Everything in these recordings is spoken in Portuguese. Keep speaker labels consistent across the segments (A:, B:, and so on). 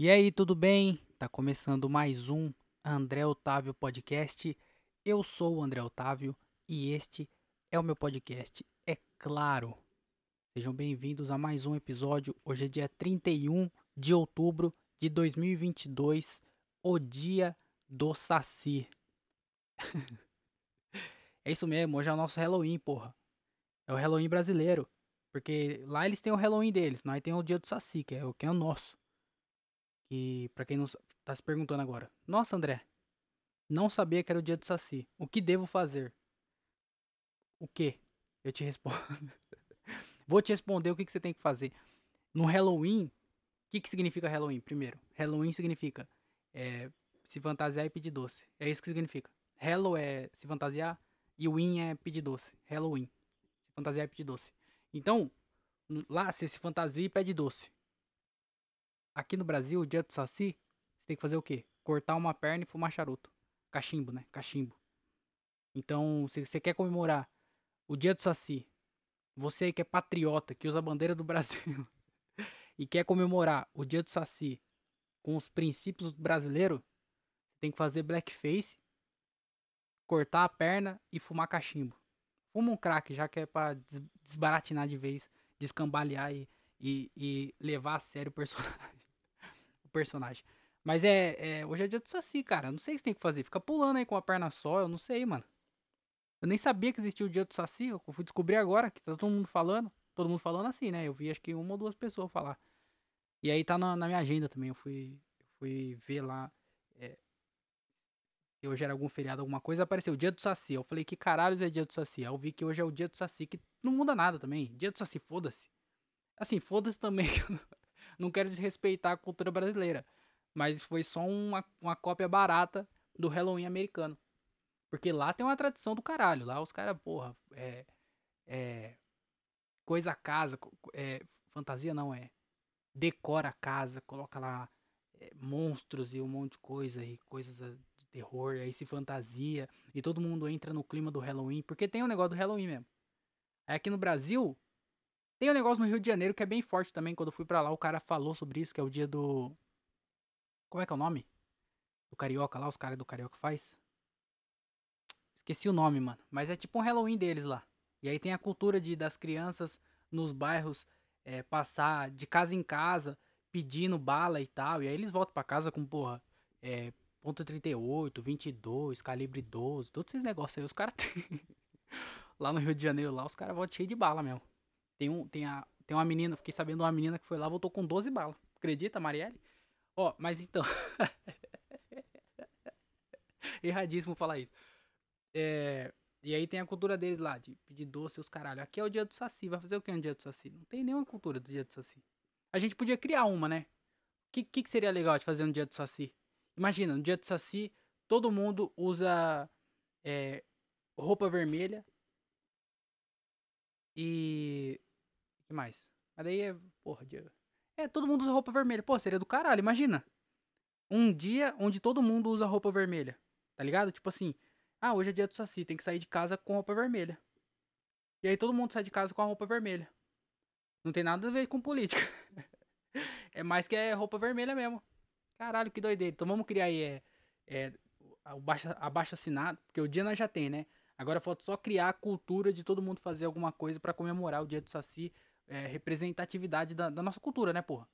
A: E aí, tudo bem? Tá começando mais um André Otávio Podcast. Eu sou o André Otávio e este é o meu podcast, é claro. Sejam bem-vindos a mais um episódio. Hoje é dia 31 de outubro de 2022, o dia do Saci. é isso mesmo, hoje é o nosso Halloween, porra. É o Halloween brasileiro. Porque lá eles têm o Halloween deles, nós tem o dia do Saci, que é o que é o nosso. Que, pra quem não tá se perguntando agora. Nossa, André, não sabia que era o dia do Saci. O que devo fazer? O que? Eu te respondo. Vou te responder o que, que você tem que fazer. No Halloween, o que, que significa Halloween? Primeiro, Halloween significa é, se fantasiar e pedir doce. É isso que significa. Hello é se fantasiar e win é pedir doce. Halloween. Se fantasiar e pedir doce. Então, lá você se fantasia e pede doce. Aqui no Brasil, o dia do Saci, você tem que fazer o quê? Cortar uma perna e fumar charuto. Cachimbo, né? Cachimbo. Então, se você quer comemorar o dia do Saci, você que é patriota, que usa a bandeira do Brasil e quer comemorar o dia do Saci com os princípios brasileiros, você tem que fazer blackface, cortar a perna e fumar cachimbo. Fuma um crack, já que é pra desbaratinar de vez, descambalear e, e, e levar a sério o personagem. Personagem. Mas é, é, Hoje é dia do Saci, cara. Não sei o que você tem que fazer. Fica pulando aí com a perna só, eu não sei, mano. Eu nem sabia que existia o dia do Saci. Eu fui descobrir agora que tá todo mundo falando. Todo mundo falando assim, né? Eu vi acho que uma ou duas pessoas falar. E aí tá na, na minha agenda também. Eu fui, eu fui ver lá. É, se hoje era algum feriado, alguma coisa, apareceu o dia do Saci. Eu falei, que caralho é dia do Saci? Aí eu vi que hoje é o dia do Saci, que não muda nada também. Dia do Saci, foda-se. Assim, foda-se também, eu não quero desrespeitar a cultura brasileira. Mas foi só uma, uma cópia barata do Halloween americano. Porque lá tem uma tradição do caralho. Lá os caras, porra, é. É. Coisa a casa. É, fantasia não é. Decora a casa, coloca lá é, monstros e um monte de coisa e coisas terror, aí se fantasia, e todo mundo entra no clima do Halloween, porque tem o um negócio do Halloween mesmo. Aí aqui no Brasil, tem um negócio no Rio de Janeiro que é bem forte também, quando eu fui para lá, o cara falou sobre isso, que é o dia do... Como é que é o nome? Do Carioca lá, os caras do Carioca faz? Esqueci o nome, mano. Mas é tipo um Halloween deles lá. E aí tem a cultura de das crianças nos bairros é, passar de casa em casa pedindo bala e tal. E aí eles voltam para casa com, porra, é, ponto .38, 22, calibre 12, todos esses negócios aí os caras lá no Rio de Janeiro, lá os caras voltam cheio de bala mesmo. Tem, um, tem, a, tem uma menina, fiquei sabendo uma menina que foi lá, voltou com 12 balas. Acredita, Marielle? Ó, oh, mas então. Erradíssimo falar isso. É, e aí tem a cultura deles lá, de pedir doce os caralho. Aqui é o dia do Saci. Vai fazer o que no dia do Saci? Não tem nenhuma cultura do dia do Saci. A gente podia criar uma, né? O que, que, que seria legal de fazer no dia do Saci? Imagina, no dia do Saci, todo mundo usa é, roupa vermelha. E. Que mais? Mas daí é. Porra, dia. É, todo mundo usa roupa vermelha. Pô, seria do caralho, imagina. Um dia onde todo mundo usa roupa vermelha. Tá ligado? Tipo assim. Ah, hoje é dia do Saci, tem que sair de casa com roupa vermelha. E aí todo mundo sai de casa com a roupa vermelha. Não tem nada a ver com política. é mais que é roupa vermelha mesmo. Caralho, que doideira. Então vamos criar aí é, é, abaixo assinado, porque o dia nós já tem, né? Agora falta só criar a cultura de todo mundo fazer alguma coisa para comemorar o dia do Saci, é, representatividade da, da, nossa cultura, né, porra?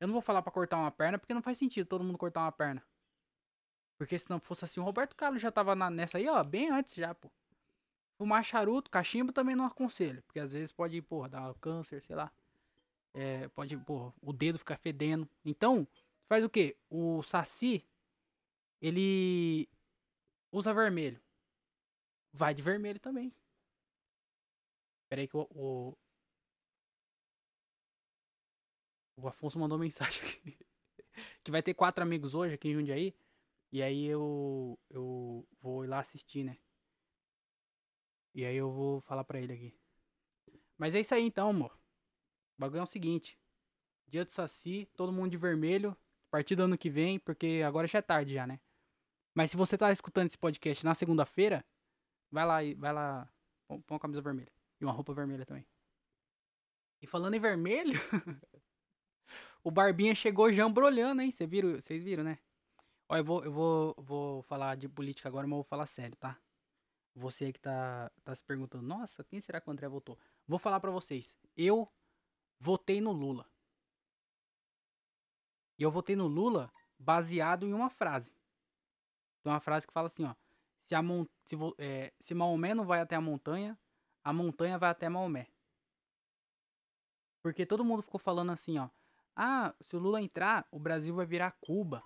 A: Eu não vou falar para cortar uma perna, porque não faz sentido todo mundo cortar uma perna. Porque se não fosse assim, o Roberto Carlos já tava na, nessa aí, ó, bem antes já, pô. Fumar charuto, cachimbo também não aconselho, porque às vezes pode, porra, dar câncer, sei lá. É, pode, porra, o dedo ficar fedendo. Então, Faz o quê? O Saci, ele usa vermelho. Vai de vermelho também. Pera aí que o, o, o Afonso mandou mensagem aqui. que vai ter quatro amigos hoje aqui em Jundiaí. E aí eu, eu vou ir lá assistir, né? E aí eu vou falar pra ele aqui. Mas é isso aí então, amor. O bagulho é o seguinte. Dia do Saci, todo mundo de vermelho partir do ano que vem, porque agora já é tarde já, né? Mas se você tá escutando esse podcast na segunda-feira, vai lá e vai lá, põe uma camisa vermelha e uma roupa vermelha também. E falando em vermelho, o Barbinha chegou jambrolhando, hein? Vocês viram, vocês viram, né? Ó, eu vou, eu vou, vou falar de política agora, mas vou falar sério, tá? Você aí que tá, tá se perguntando, nossa, quem será que o André votou? Vou falar pra vocês. Eu votei no Lula. E eu votei no Lula baseado em uma frase. Uma frase que fala assim, ó. Se, a mon se, é, se Maomé não vai até a montanha, a montanha vai até Maomé. Porque todo mundo ficou falando assim, ó. Ah, se o Lula entrar, o Brasil vai virar Cuba.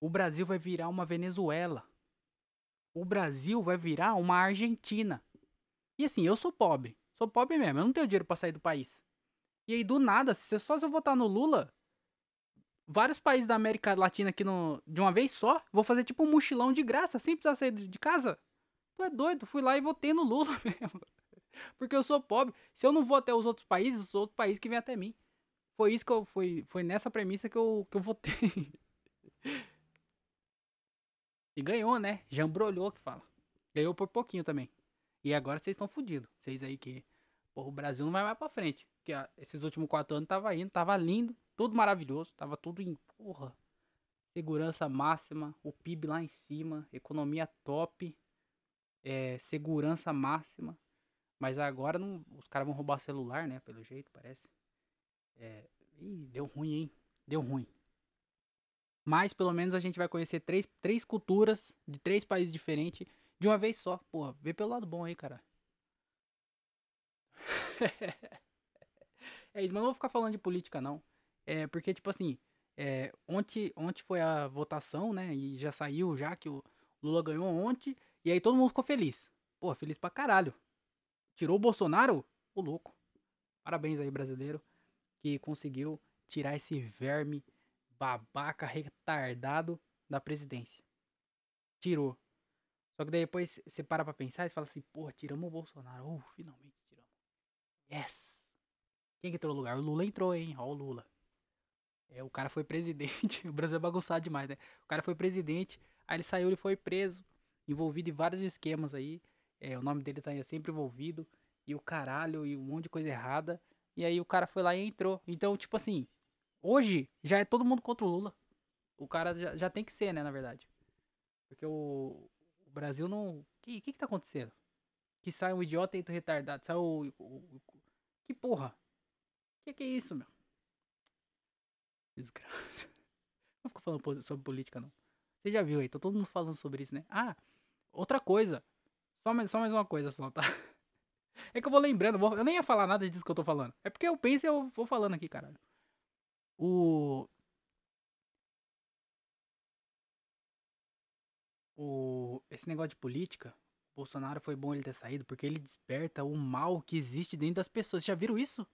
A: O Brasil vai virar uma Venezuela. O Brasil vai virar uma Argentina. E assim, eu sou pobre. Sou pobre mesmo. Eu não tenho dinheiro para sair do país. E aí, do nada, se só se eu votar no Lula, vários países da América Latina aqui no, de uma vez só, vou fazer tipo um mochilão de graça, sem precisar sair de casa. Tu é doido? Fui lá e votei no Lula mesmo. Porque eu sou pobre. Se eu não vou até os outros países, os outros países que vêm até mim. Foi isso que eu. Foi, foi nessa premissa que eu, que eu votei. e ganhou, né? Jambrolhou que fala. Ganhou por pouquinho também. E agora vocês estão fodidos. Vocês aí que. Porra, o Brasil não vai mais pra frente. Porque ó, esses últimos quatro anos tava indo, tava lindo, tudo maravilhoso, tava tudo em. Porra. Segurança máxima, o PIB lá em cima, economia top, é, segurança máxima. Mas agora não, os caras vão roubar celular, né? Pelo jeito, parece. É, ih, deu ruim, hein? Deu ruim. Mas pelo menos a gente vai conhecer três, três culturas de três países diferentes de uma vez só. Porra, vê pelo lado bom aí, cara. é isso, mas não vou ficar falando de política, não. É, porque, tipo assim, é, ontem, ontem foi a votação, né? E já saiu, já que o Lula ganhou ontem. E aí todo mundo ficou feliz. Pô, feliz pra caralho. Tirou o Bolsonaro? O louco. Parabéns aí, brasileiro, que conseguiu tirar esse verme babaca retardado da presidência. Tirou. Só que depois você para pra pensar e fala assim, porra, tiramos o Bolsonaro. Uh, finalmente tiramos. Yes! Quem que entrou no lugar? O Lula entrou, hein? Ó o Lula. É, o cara foi presidente. o Brasil é bagunçado demais, né? O cara foi presidente, aí ele saiu, ele foi preso, envolvido em vários esquemas aí. É, o nome dele tá sempre envolvido. E o caralho, e um monte de coisa errada. E aí o cara foi lá e entrou. Então, tipo assim, hoje já é todo mundo contra o Lula. O cara já, já tem que ser, né, na verdade. Porque o, o Brasil não. O que, que que tá acontecendo? Que sai um idiota e retardado. Sai o, o, o. Que porra? Que que é isso, meu? Desgraça. Não fico falando sobre política, não. Você já viu aí, tá todo mundo falando sobre isso, né? Ah, outra coisa. Só mais, só mais uma coisa só, tá? É que eu vou lembrando, eu nem ia falar nada disso que eu tô falando. É porque eu penso e eu vou falando aqui, caralho. O. O. Esse negócio de política, Bolsonaro foi bom ele ter saído, porque ele desperta o mal que existe dentro das pessoas. Já viram isso?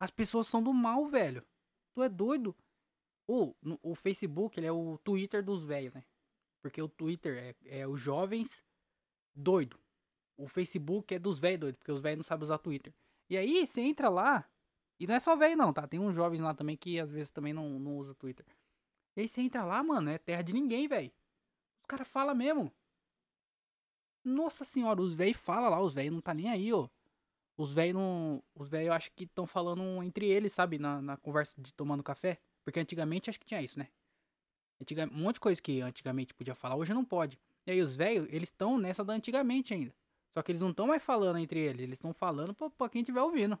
A: As pessoas são do mal, velho. Tu é doido? O, o Facebook, ele é o Twitter dos velhos, né? Porque o Twitter é, é os jovens doido. O Facebook é dos velhos doidos, porque os velhos não sabem usar Twitter. E aí, você entra lá, e não é só velho não, tá? Tem uns jovens lá também que às vezes também não, não usa Twitter. E aí você entra lá, mano, é terra de ninguém, velho. Os caras falam mesmo. Nossa senhora, os velhos falam lá, os velhos não tá nem aí, ó. Os velhos não. Os velhos acho que estão falando entre eles, sabe? Na, na conversa de tomando café. Porque antigamente acho que tinha isso, né? Antigamente, um monte de coisa que antigamente podia falar, hoje não pode. E aí os velhos, eles estão nessa da antigamente ainda. Só que eles não estão mais falando entre eles, eles estão falando pra, pra quem estiver ouvindo.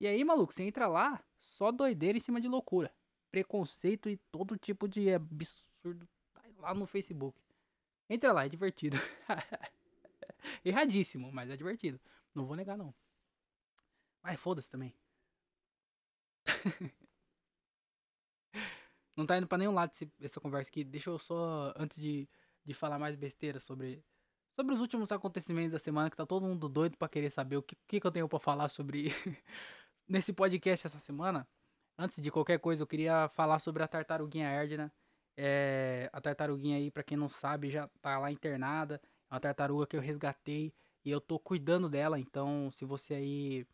A: E aí, maluco, você entra lá, só doideira em cima de loucura. Preconceito e todo tipo de absurdo tá lá no Facebook. Entra lá, é divertido. Erradíssimo, mas é divertido. Não vou negar, não. Mas foda-se também. não tá indo pra nenhum lado esse, essa conversa aqui. Deixa eu só, antes de, de falar mais besteira sobre sobre os últimos acontecimentos da semana, que tá todo mundo doido para querer saber o que, que, que eu tenho para falar sobre nesse podcast essa semana. Antes de qualquer coisa, eu queria falar sobre a tartaruguinha Erdna. É, a tartaruguinha aí, para quem não sabe, já tá lá internada. É uma tartaruga que eu resgatei e eu tô cuidando dela. Então, se você aí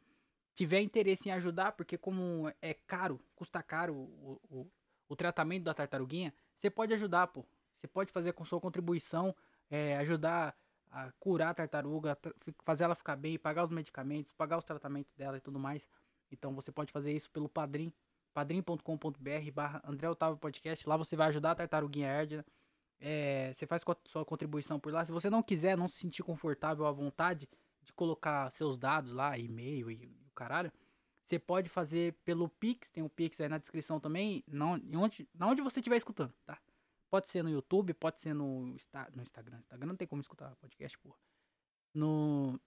A: tiver interesse em ajudar, porque como é caro, custa caro o, o, o tratamento da tartaruguinha, você pode ajudar, pô. Você pode fazer com sua contribuição, é, ajudar a curar a tartaruga, fazer ela ficar bem, pagar os medicamentos, pagar os tratamentos dela e tudo mais. Então você pode fazer isso pelo Padrim. padrim.com.br barra André Otávio Podcast. Lá você vai ajudar a Tartaruguinha Erdna. É, você faz sua contribuição por lá. Se você não quiser, não se sentir confortável à vontade de colocar seus dados lá, e-mail e o caralho, você pode fazer pelo Pix, tem o um Pix aí na descrição também, não, onde, onde você estiver escutando, tá? Pode ser no YouTube, pode ser no, no Instagram. Instagram não tem como escutar podcast, porra. No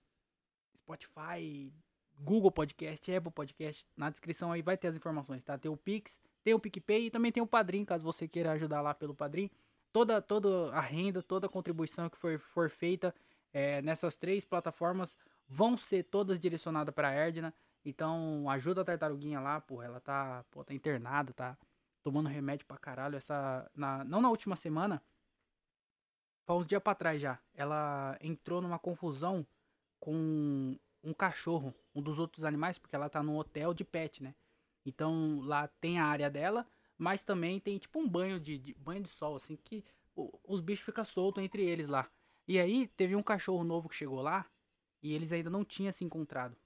A: Spotify, Google Podcast, Apple Podcast. Na descrição aí vai ter as informações, tá? Tem o Pix, tem o PicPay e também tem o Padrim, caso você queira ajudar lá pelo Padrim. Toda, toda a renda, toda a contribuição que for, for feita é, nessas três plataformas vão ser todas direcionadas para a Erdna. Então ajuda a tartaruguinha lá, porra. Ela tá, pô, tá internada, tá tomando remédio pra caralho. Essa, na, não na última semana, faz uns dias pra trás já. Ela entrou numa confusão com um cachorro, um dos outros animais, porque ela tá num hotel de pet, né? Então lá tem a área dela, mas também tem tipo um banho de, de banho de sol, assim, que os bichos ficam soltos entre eles lá. E aí teve um cachorro novo que chegou lá e eles ainda não tinham se encontrado.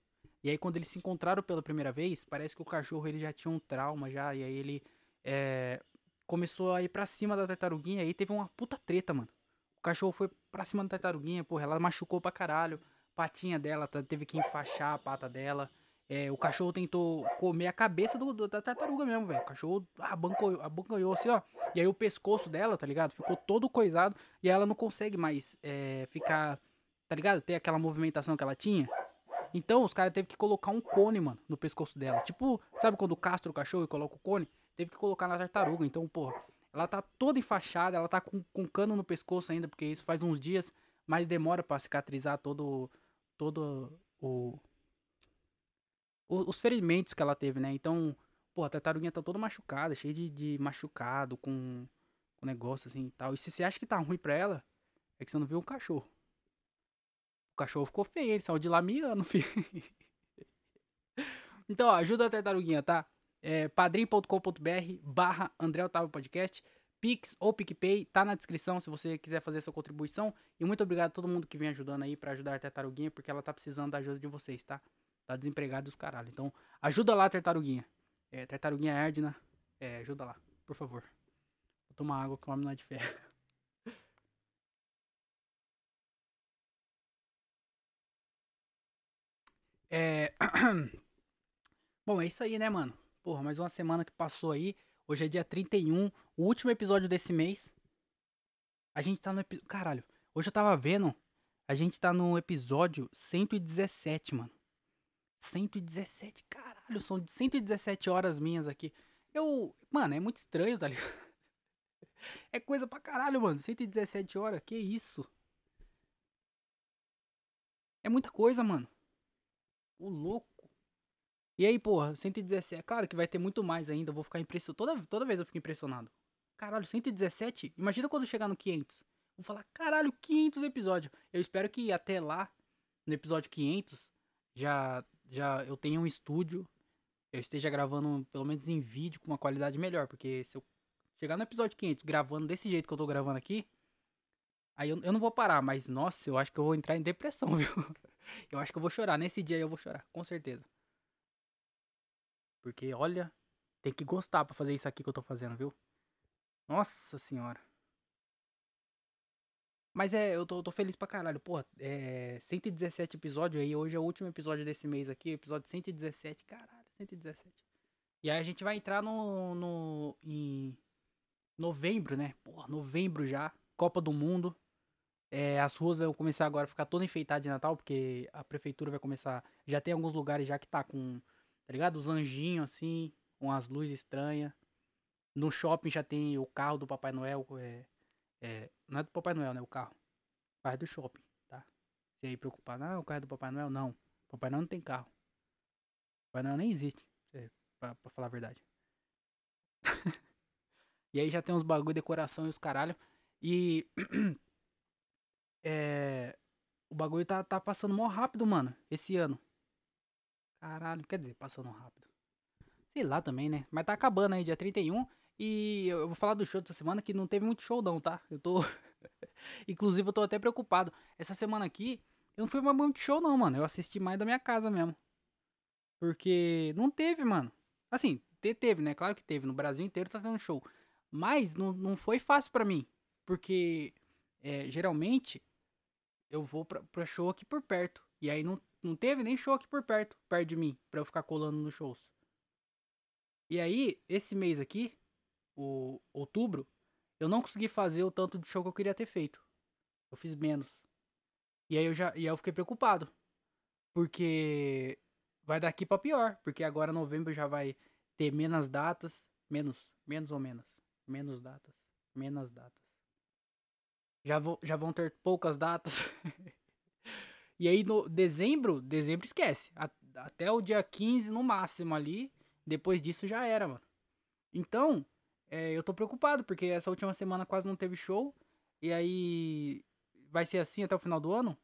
A: E aí quando eles se encontraram pela primeira vez, parece que o cachorro ele já tinha um trauma já, e aí ele é, começou a ir pra cima da tartaruguinha, e teve uma puta treta, mano. O cachorro foi pra cima da tartaruguinha, porra, ela machucou pra caralho patinha dela, teve que enfaixar a pata dela. É, o cachorro tentou comer a cabeça do, do da tartaruga mesmo, velho. O cachorro abancanhou, abancanhou assim, ó. E aí o pescoço dela, tá ligado? Ficou todo coisado. E ela não consegue mais é, ficar, tá ligado? Ter aquela movimentação que ela tinha. Então os caras teve que colocar um cone, mano, no pescoço dela. Tipo, sabe quando castra o cachorro e coloca o cone? Teve que colocar na tartaruga. Então, porra, ela tá toda enfaixada, ela tá com, com cano no pescoço ainda, porque isso faz uns dias, mas demora para cicatrizar todo todo o, o, os ferimentos que ela teve, né? Então, pô, a tartaruguinha tá toda machucada, cheia de, de machucado, com, com negócio assim e tal. E se você acha que tá ruim pra ela, é que você não viu o cachorro. O cachorro ficou feio, ele saiu de lá miando, filho. então, ó, ajuda a tartaruguinha, tá? É padrim.com.br barra André Otávio Podcast. Pix ou PicPay, tá na descrição se você quiser fazer sua contribuição. E muito obrigado a todo mundo que vem ajudando aí para ajudar a Tartaruguinha, porque ela tá precisando da ajuda de vocês, tá? Tá desempregado dos caralho. Então, ajuda lá, Tartaruguinha. É, Tartaruguinha Erdna, é, ajuda lá, por favor. Vou tomar água que o homem não é de ferro. É... Bom, é isso aí, né, mano? Porra, mais uma semana que passou aí. Hoje é dia 31, o último episódio desse mês. A gente tá no episódio. Caralho, hoje eu tava vendo. A gente tá no episódio 117, mano. 117, caralho, são 117 horas minhas aqui. Eu. Mano, é muito estranho, tá ligado? É coisa pra caralho, mano. 117 horas, que isso? É muita coisa, mano. O louco. E aí, porra, 117. É claro que vai ter muito mais ainda. Eu vou ficar impressionado. Toda, toda vez eu fico impressionado. Caralho, 117? Imagina quando chegar no 500. Vou falar, caralho, 500 episódios. Eu espero que até lá, no episódio 500, já, já eu tenha um estúdio. Eu esteja gravando, pelo menos em vídeo, com uma qualidade melhor. Porque se eu chegar no episódio 500 gravando desse jeito que eu tô gravando aqui, aí eu, eu não vou parar. Mas, nossa, eu acho que eu vou entrar em depressão, viu? Eu acho que eu vou chorar. Nesse dia eu vou chorar, com certeza. Porque, olha, tem que gostar para fazer isso aqui que eu tô fazendo, viu? Nossa senhora. Mas é, eu tô, tô feliz pra caralho. Pô, é 117 episódios aí. Hoje é o último episódio desse mês aqui. Episódio 117. Caralho, 117. E aí a gente vai entrar no. no em novembro, né? Porra, novembro já. Copa do Mundo. É, as ruas vão começar agora a ficar toda enfeitada de Natal, porque a prefeitura vai começar. Já tem alguns lugares já que tá com Ligado? Os anjinhos assim, com as luzes estranhas. No shopping já tem o carro do Papai Noel. É, é, não é do Papai Noel, né? O carro. O carro é do shopping, tá? Se aí preocupar, não, o carro é do Papai Noel, não. Papai Noel não tem carro. Papai Noel nem existe, é, pra, pra falar a verdade. e aí já tem uns bagulho de decoração e os caralho. E. é. O bagulho tá, tá passando mó rápido, mano, esse ano. Caralho, quer dizer, passando rápido. Sei lá também, né? Mas tá acabando aí, dia 31. E eu vou falar do show dessa semana que não teve muito show não, tá? Eu tô... Inclusive eu tô até preocupado. Essa semana aqui, eu não fui mais muito show não, mano. Eu assisti mais da minha casa mesmo. Porque não teve, mano. Assim, te- teve, né? Claro que teve. No Brasil inteiro tá tendo show. Mas não, não foi fácil pra mim. Porque é, geralmente eu vou pra, pra show aqui por perto. E aí não, não teve nem show aqui por perto, perto de mim, pra eu ficar colando nos shows. E aí, esse mês aqui, o outubro, eu não consegui fazer o tanto de show que eu queria ter feito. Eu fiz menos. E aí eu já e aí eu fiquei preocupado. Porque vai daqui pra pior. Porque agora novembro já vai ter menos datas. Menos. Menos ou menos? Menos datas. Menos datas. Já, vou, já vão ter poucas datas. e aí no dezembro, dezembro esquece. A- até o dia 15 no máximo ali. Depois disso já era, mano. Então, é, eu tô preocupado, porque essa última semana quase não teve show. E aí vai ser assim até o final do ano?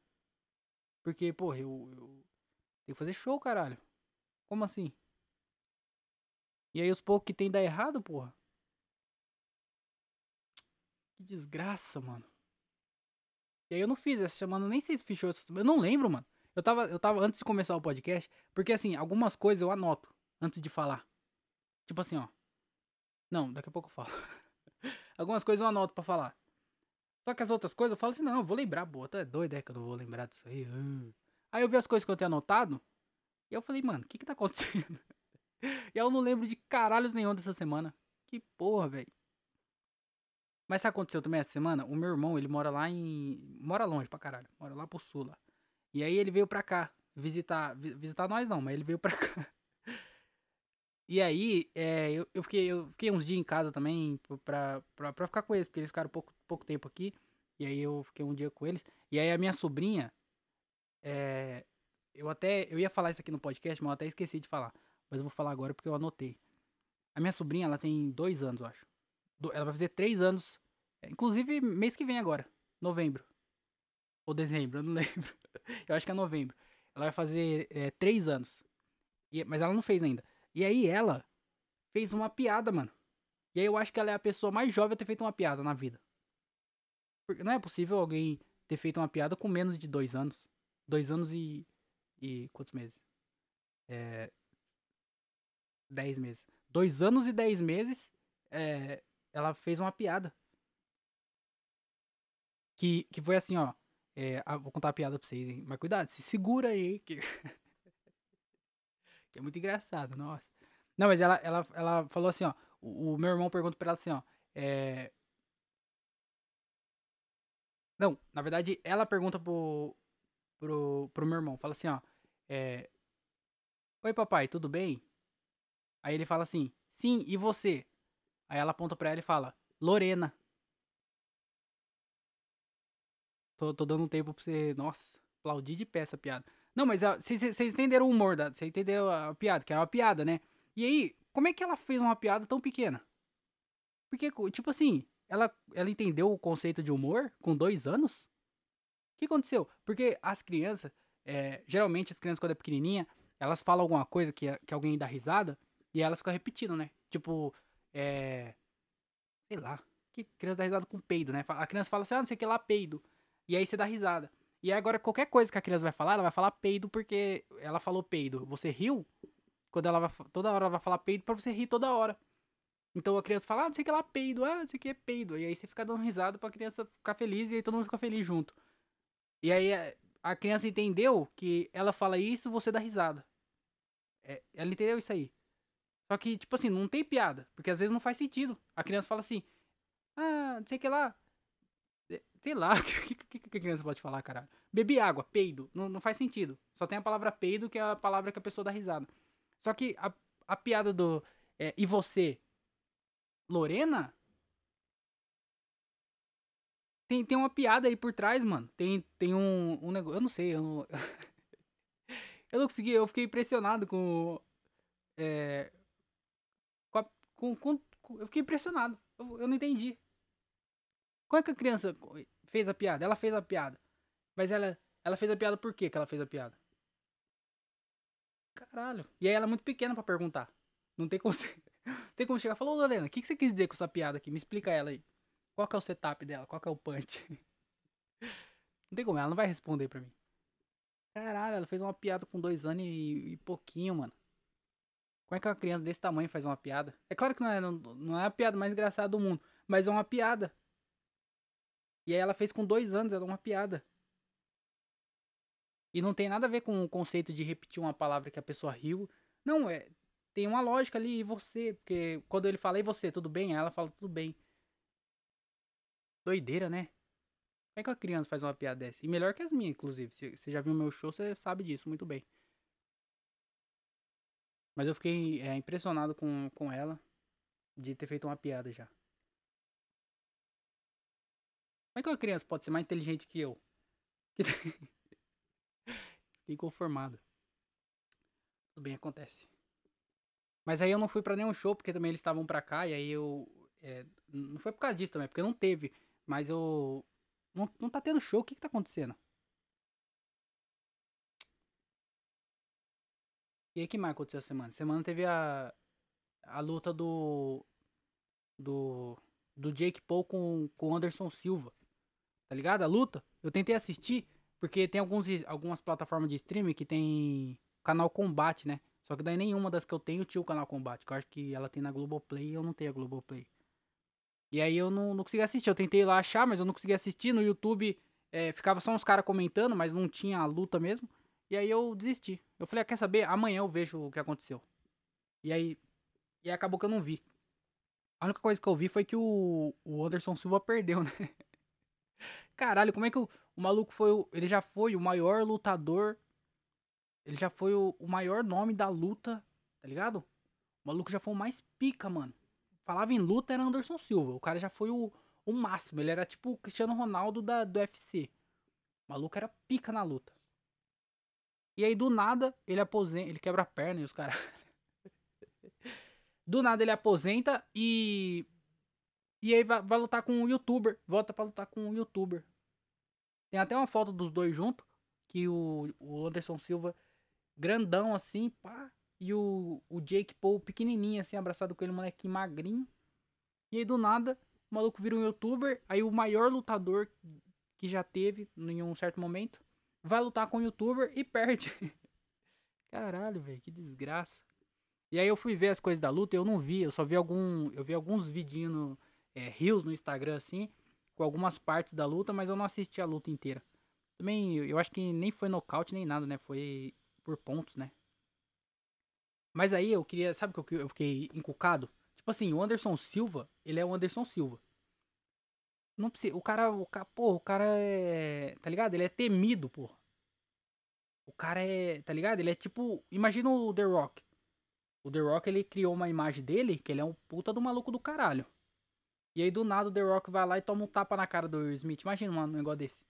A: Porque, porra, eu, eu tenho que fazer show, caralho. Como assim? E aí os poucos que tem dá errado, porra. Que desgraça, mano. E aí eu não fiz essa semana, nem sei se fechou essa semana. Eu não lembro, mano. Eu tava, eu tava antes de começar o podcast, porque assim, algumas coisas eu anoto antes de falar. Tipo assim, ó. Não, daqui a pouco eu falo. algumas coisas eu anoto pra falar. Só que as outras coisas eu falo assim, não, eu vou lembrar, boa, tu é doido, é que eu não vou lembrar disso aí. ah. Aí eu vi as coisas que eu tenho anotado, e eu falei, mano, o que que tá acontecendo? e eu não lembro de caralhos nenhum dessa semana. Que porra, velho. Mas sabe o que aconteceu também essa semana? O meu irmão, ele mora lá em. Mora longe pra caralho. Mora lá pro sul lá. E aí ele veio pra cá visitar. vi- Visitar nós não, mas ele veio pra cá. E aí, é, eu, eu, fiquei, eu fiquei uns dias em casa também pra, pra, pra ficar com eles, porque eles ficaram pouco, pouco tempo aqui. E aí eu fiquei um dia com eles. E aí a minha sobrinha. É, eu até. Eu ia falar isso aqui no podcast, mas eu até esqueci de falar. Mas eu vou falar agora porque eu anotei. A minha sobrinha, ela tem dois anos, eu acho. Ela vai fazer três anos. é, Inclusive, mês que vem agora. Novembro. Ou dezembro, eu não lembro. Eu acho que é novembro. Ela vai fazer é, três anos. E- mas ela não fez ainda. E aí ela fez uma piada, mano. E aí eu acho que ela é a pessoa mais jovem a ter feito uma piada na vida. Porque não é possível alguém ter feito uma piada com menos de dois anos. Dois anos e. E. Quantos meses? É. Dez meses. Dois anos e dez meses. É, ela fez uma piada. Que, que foi assim, ó. É, ah, vou contar a piada pra vocês, hein? Mas cuidado, se segura aí, que... que é muito engraçado, nossa. Não, mas ela, ela, ela falou assim, ó. O, o meu irmão pergunta pra ela assim, ó. É... Não, na verdade, ela pergunta pro, pro, pro meu irmão. Fala assim, ó. É... Oi, papai, tudo bem? Aí ele fala assim, sim, e você? Aí ela aponta pra ela e fala, Lorena. Tô, tô dando um tempo pra você, nossa, aplaudir de pé essa piada. Não, mas vocês entenderam o humor. Vocês entenderam a piada, que é uma piada, né? E aí, como é que ela fez uma piada tão pequena? Porque, tipo assim, ela, ela entendeu o conceito de humor com dois anos? O que aconteceu? Porque as crianças, é, geralmente as crianças quando é pequenininha, elas falam alguma coisa que, que alguém dá risada e elas ficam repetindo, né? Tipo, é. Sei lá. Que criança dá risada com peido, né? A criança fala assim, ah, não sei o que lá, peido. E aí você dá risada. E aí agora qualquer coisa que a criança vai falar, ela vai falar peido porque ela falou peido. Você riu? Quando ela vai. Toda hora ela vai falar peido pra você rir toda hora. Então a criança fala, ah, não sei o que lá, peido, ah, não sei o que é peido. E aí você fica dando risada pra criança ficar feliz e aí todo mundo fica feliz junto. E aí a- a criança entendeu que ela fala isso, você dá risada. É, ela entendeu isso aí. Só que, tipo assim, não tem piada. Porque às vezes não faz sentido. A criança fala assim, ah, não sei o que lá. É, Sei lá, o que, que, que a criança pode falar, caralho? Bebi água, peido. Não, não faz sentido. Só tem a palavra peido, que é a palavra que a pessoa dá risada. Só que a, a piada do. é, e você? Lorena? Tem, tem uma piada aí por trás, mano. Tem, tem um, um negócio. Eu não sei, eu não. eu não consegui, eu fiquei impressionado com. É, com, com, com- Eu fiquei impressionado. Eu, eu não entendi. Como é que a criança fez a piada? Ela fez a piada. Mas ela, ela fez a piada por quê que ela fez a piada? Caralho. E aí ela é muito pequena pra perguntar. Não tem como, tem como chegar e falar, ô Lorena, o que, que você quis dizer com essa piada aqui? Me explica ela aí. Qual que é o setup dela? Qual que é o punch? Não tem como, ela não vai responder pra mim. Caralho, ela fez uma piada com dois anos e, e pouquinho, mano. Como é que uma criança desse tamanho faz uma piada? É claro que não é, não, não é a piada mais engraçada do mundo, mas é uma piada. E aí ela fez com dois anos, era uma piada. E não tem nada a ver com o conceito de repetir uma palavra que a pessoa riu. Não, é. Tem uma lógica ali, e você? Porque quando ele fala, e você, tudo bem? Aí ela fala, tudo bem. Doideira, né? Como é que uma criança faz uma piada dessa? E melhor que as minhas, inclusive. Se você já viu meu show, você sabe disso muito bem. Mas eu fiquei é, impressionado com, com ela de ter feito uma piada já. Como é que uma criança pode ser mais inteligente que eu? Fiquei conformado. Tudo bem, acontece. Mas aí eu não fui para nenhum show, porque também eles estavam pra cá, e aí eu. É, não foi por causa disso também, porque não teve. Mas eu. Não, não tá tendo show, o que que tá acontecendo? E aí, que mais aconteceu essa semana? Semana teve a. A luta do. Do. Do Jake Paul com o Anderson Silva. Tá ligado? A luta. Eu tentei assistir, porque tem alguns, algumas plataformas de streaming que tem canal Combate, né? Só que daí nenhuma das que eu tenho tinha o canal Combate. Que eu acho que ela tem na Globoplay e eu não tenho a Globoplay. E aí eu não, não consegui assistir. Eu tentei lá achar, mas eu não consegui assistir. No YouTube é, ficava só uns caras comentando, mas não tinha a luta mesmo. E aí eu desisti. Eu falei, ah, quer saber? Amanhã eu vejo o que aconteceu. E aí. E aí acabou que eu não vi. A única coisa que eu vi foi que o, o Anderson Silva perdeu, né? Caralho, como é que o, o maluco foi. O, ele já foi o maior lutador. Ele já foi o, o maior nome da luta, tá ligado? O maluco já foi o mais pica, mano. Falava em luta era Anderson Silva. O cara já foi o, o máximo. Ele era tipo o Cristiano Ronaldo da, do UFC. O maluco era pica na luta. E aí do nada ele aposenta. Ele quebra a perna e os caras. do nada ele aposenta e e aí vai, vai lutar com um youtuber. Volta pra lutar com um youtuber. Tem até uma foto dos dois juntos. Que o, o Anderson Silva, grandão assim, pá. E o, o Jake Paul pequenininho, assim, abraçado com ele, molequinho magrinho. E aí do nada, o maluco vira um youtuber. Aí o maior lutador que já teve em um certo momento vai lutar com o youtuber e perde. Caralho, velho, que desgraça. E aí eu fui ver as coisas da luta, eu não vi, eu só vi algum, eu vi alguns vidinhos é, rios no Instagram, assim, com algumas partes da luta, mas eu não assisti a luta inteira. Também, eu acho que nem foi nocaute nem nada, né? Foi por pontos, né? Mas aí eu queria, sabe que eu fiquei encucado? Tipo assim, o Anderson Silva, ele é o Anderson Silva. Não precisa, o cara, o cara, pô, o cara é, tá ligado? Ele é temido, pô. O cara é, tá ligado? Ele é tipo, imagina o The Rock. O The Rock, ele criou uma imagem dele que ele é um puta do maluco do caralho. E aí do nada o The Rock vai lá e toma um tapa na cara do Will Smith. Imagina um negócio desse.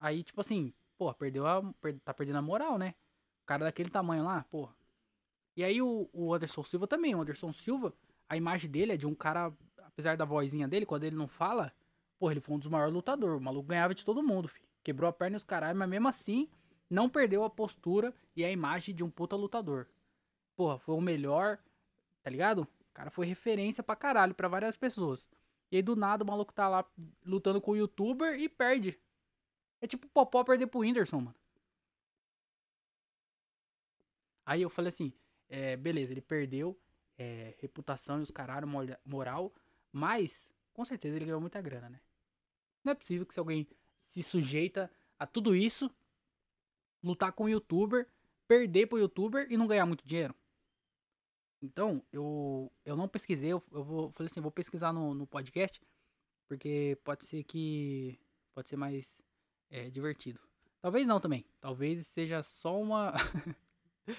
A: Aí, tipo assim, pô, perdeu a. tá perdendo a moral, né? O cara daquele tamanho lá, pô. E aí o, o Anderson Silva também. O Anderson Silva, a imagem dele é de um cara, apesar da vozinha dele, quando ele não fala, pô, ele foi um dos maiores lutadores. O maluco ganhava de todo mundo, filho. Quebrou a perna e os caralho, mas mesmo assim, não perdeu a postura e a imagem de um puta lutador. Porra, foi o melhor, tá ligado? O cara foi referência pra caralho pra várias pessoas. E aí do nada o maluco tá lá lutando com o youtuber e perde. É tipo o Popó perder pro Whindersson, mano. Aí eu falei assim, é, beleza, ele perdeu é, reputação e os caralho, moral, mas com certeza ele ganhou muita grana, né? Não é possível que se alguém se sujeita a tudo isso, lutar com o youtuber, perder pro youtuber e não ganhar muito dinheiro. Então, eu, eu não pesquisei, eu, eu vou, falei assim, vou pesquisar no, no podcast, porque pode ser que, pode ser mais é, divertido. Talvez não também, talvez seja só uma...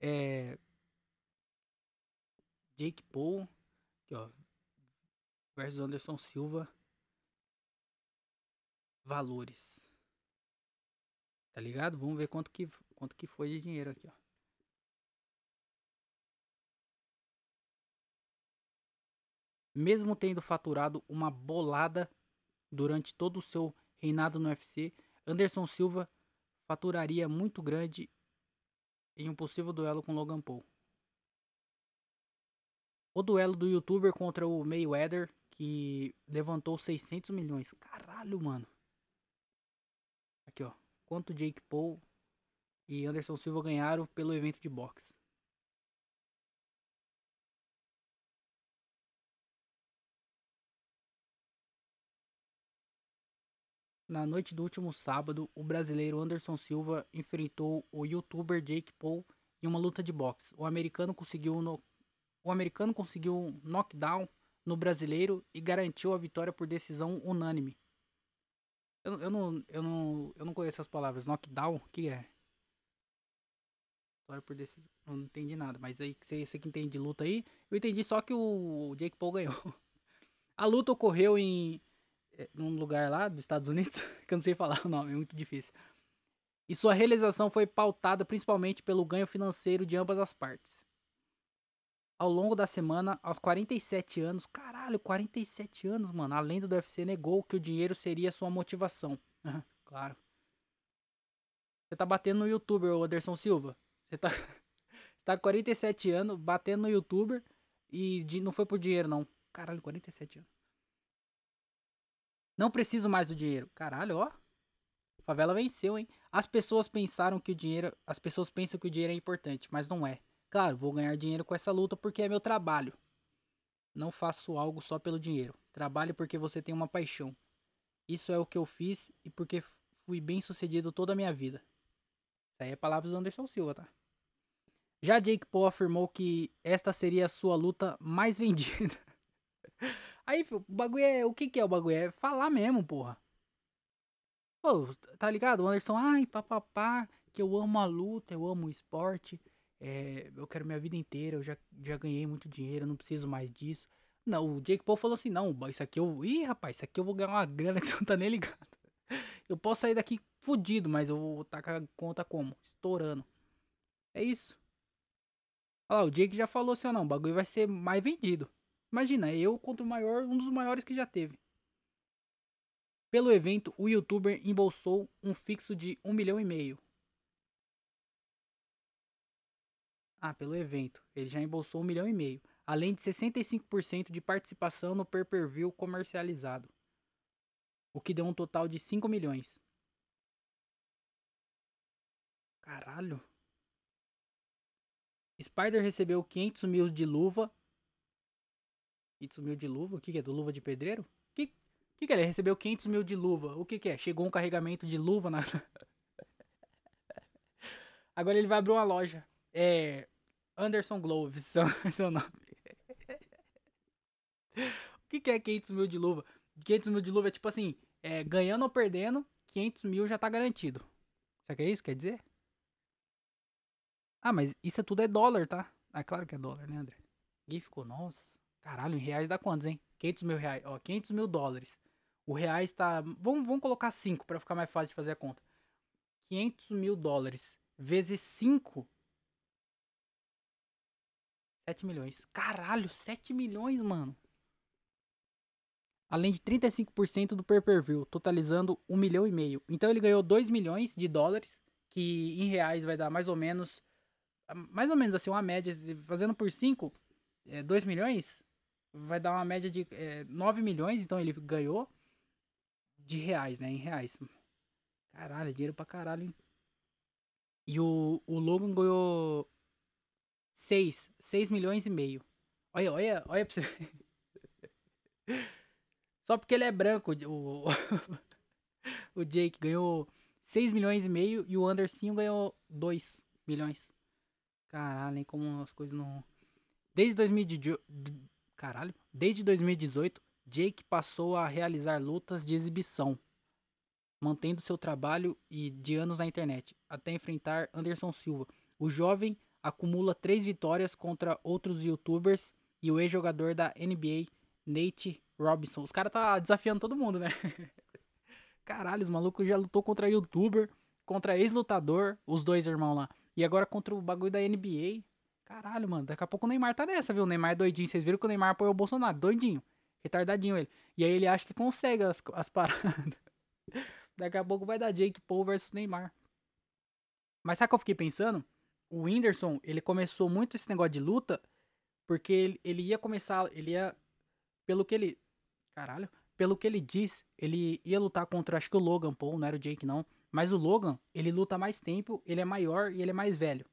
A: é, Jake Paul, aqui ó, versus Anderson Silva, valores. Tá ligado? Vamos ver quanto que, quanto que foi de dinheiro aqui, ó. Mesmo tendo faturado uma bolada durante todo o seu reinado no UFC, Anderson Silva faturaria muito grande em um possível duelo com Logan Paul. O duelo do youtuber contra o Mayweather, que levantou 600 milhões. Caralho, mano. Aqui, ó. Quanto Jake Paul e Anderson Silva ganharam pelo evento de boxe? Na noite do último sábado, o brasileiro Anderson Silva enfrentou o youtuber Jake Paul em uma luta de boxe. O americano conseguiu no... o americano conseguiu um knockdown no brasileiro e garantiu a vitória por decisão unânime. Eu, eu, não, eu, não, eu não conheço as palavras. Knockdown, o que é? Vitória por decisão. Não entendi nada, mas aí você, você que entende de luta aí, eu entendi só que o Jake Paul ganhou. A luta ocorreu em é, num lugar lá dos Estados Unidos, que eu não sei falar o nome, é muito difícil. E sua realização foi pautada principalmente pelo ganho financeiro de ambas as partes. Ao longo da semana, aos 47 anos, caralho, 47 anos, mano, a lenda do UFC negou que o dinheiro seria sua motivação. claro. Você tá batendo no youtuber, Anderson Silva. Você tá, você tá com 47 anos, batendo no youtuber e de, não foi por dinheiro, não. Caralho, 47 anos. Não preciso mais do dinheiro. Caralho, ó. favela venceu, hein? As pessoas pensaram que o dinheiro. As pessoas pensam que o dinheiro é importante, mas não é. Claro, vou ganhar dinheiro com essa luta porque é meu trabalho. Não faço algo só pelo dinheiro. Trabalho porque você tem uma paixão. Isso é o que eu fiz e porque fui bem sucedido toda a minha vida. Isso aí é palavras do Anderson Silva, tá? Já Jake Paul afirmou que esta seria a sua luta mais vendida. Aí, o bagulho é. O que que é o bagulho? É falar mesmo, porra. Pô, tá ligado? O Anderson, ai, papapá, que eu amo a luta, eu amo o esporte. É, eu quero minha vida inteira, eu já, já ganhei muito dinheiro, eu não preciso mais disso. Não, o Jake Paul falou assim: não, isso aqui eu. Ih, rapaz, isso aqui eu vou ganhar uma grana que você não tá nem ligado. Eu posso sair daqui fudido, mas eu vou tacar a conta como? Estourando. É isso. Olha lá, o Jake já falou assim: não, o bagulho vai ser mais vendido. Imagina, eu contra o maior, um dos maiores que já teve. Pelo evento, o youtuber embolsou um fixo de um milhão e meio. Ah, pelo evento. Ele já embolsou um milhão e meio. Além de 65% de participação no pay-per-view comercializado. O que deu um total de 5 milhões. Caralho. Spider recebeu 500 mil de luva e sumiu de luva? O que, que é? Do luva de pedreiro? O que, que, que é? Ele recebeu 500 mil de luva. O que, que é? Chegou um carregamento de luva na. Agora ele vai abrir uma loja. É. Anderson Gloves, seu nome. o que, que é 500 mil de luva? 500 mil de luva é tipo assim: é, ganhando ou perdendo, 500 mil já tá garantido. Sabe o que é isso? Quer dizer? Ah, mas isso tudo é dólar, tá? Ah, claro que é dólar, né, André? Ninguém ficou, nossa. Caralho, em reais dá quantos, hein? 500 mil reais. Ó, 500 mil dólares. O reais tá. Vamos, vamos colocar 5 para ficar mais fácil de fazer a conta. 500 mil dólares vezes 5. 7 milhões. Caralho, 7 milhões, mano. Além de 35% do pay-per-view, totalizando 1 milhão e meio. Então ele ganhou 2 milhões de dólares, que em reais vai dar mais ou menos. Mais ou menos assim, uma média. Fazendo por 5, é, 2 milhões vai dar uma média de é, 9 milhões, então ele ganhou de reais, né? Em reais. Caralho, é dinheiro pra caralho, hein? E o, o Logan ganhou 6, 6 milhões e meio. Olha, olha, olha pra você ver. Só porque ele é branco, o, o Jake ganhou 6 milhões e meio e o Anderson ganhou 2 milhões. Caralho, hein, como as coisas não... Desde 2018, Caralho. Desde 2018, Jake passou a realizar lutas de exibição, mantendo seu trabalho e de anos na internet, até enfrentar Anderson Silva. O jovem acumula três vitórias contra outros youtubers e o ex-jogador da NBA, Nate Robinson. Os caras tá desafiando todo mundo, né? Caralho, os malucos já lutou contra youtuber, contra ex-lutador, os dois irmãos lá. E agora contra o bagulho da NBA. Caralho, mano, daqui a pouco o Neymar tá nessa, viu? O Neymar é doidinho. Vocês viram que o Neymar apoiou o Bolsonaro, doidinho. Retardadinho ele. E aí ele acha que consegue as, as paradas. daqui a pouco vai dar Jake Paul versus Neymar. Mas sabe o que eu fiquei pensando? O Whindersson, ele começou muito esse negócio de luta porque ele, ele ia começar, ele ia pelo que ele, caralho, pelo que ele diz, ele ia lutar contra acho que o Logan Paul, não era o Jake não, mas o Logan, ele luta mais tempo, ele é maior e ele é mais velho.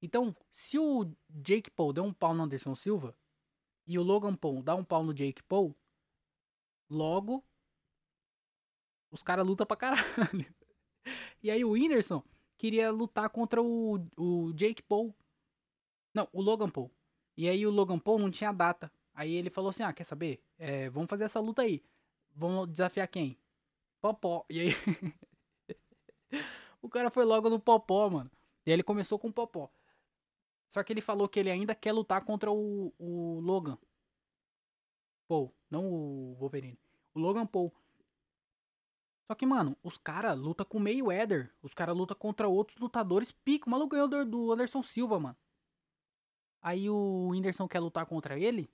A: Então, se o Jake Paul deu um pau no Anderson Silva e o Logan Paul dá um pau no Jake Paul, logo Os caras lutam pra caralho. E aí o Whindersson queria lutar contra o, o Jake Paul. Não, o Logan Paul. E aí o Logan Paul não tinha data. Aí ele falou assim: Ah, quer saber? É, vamos fazer essa luta aí. Vamos desafiar quem? Popó. E aí. o cara foi logo no Popó, mano. E aí ele começou com o Popó. Só que ele falou que ele ainda quer lutar contra o, o Logan. Paul, não o Wolverine. O Logan Paul. Só que, mano, os caras lutam com o Mayweather. Os caras lutam contra outros lutadores pico. O maluco ganhou do Anderson Silva, mano. Aí o Whindersson quer lutar contra ele.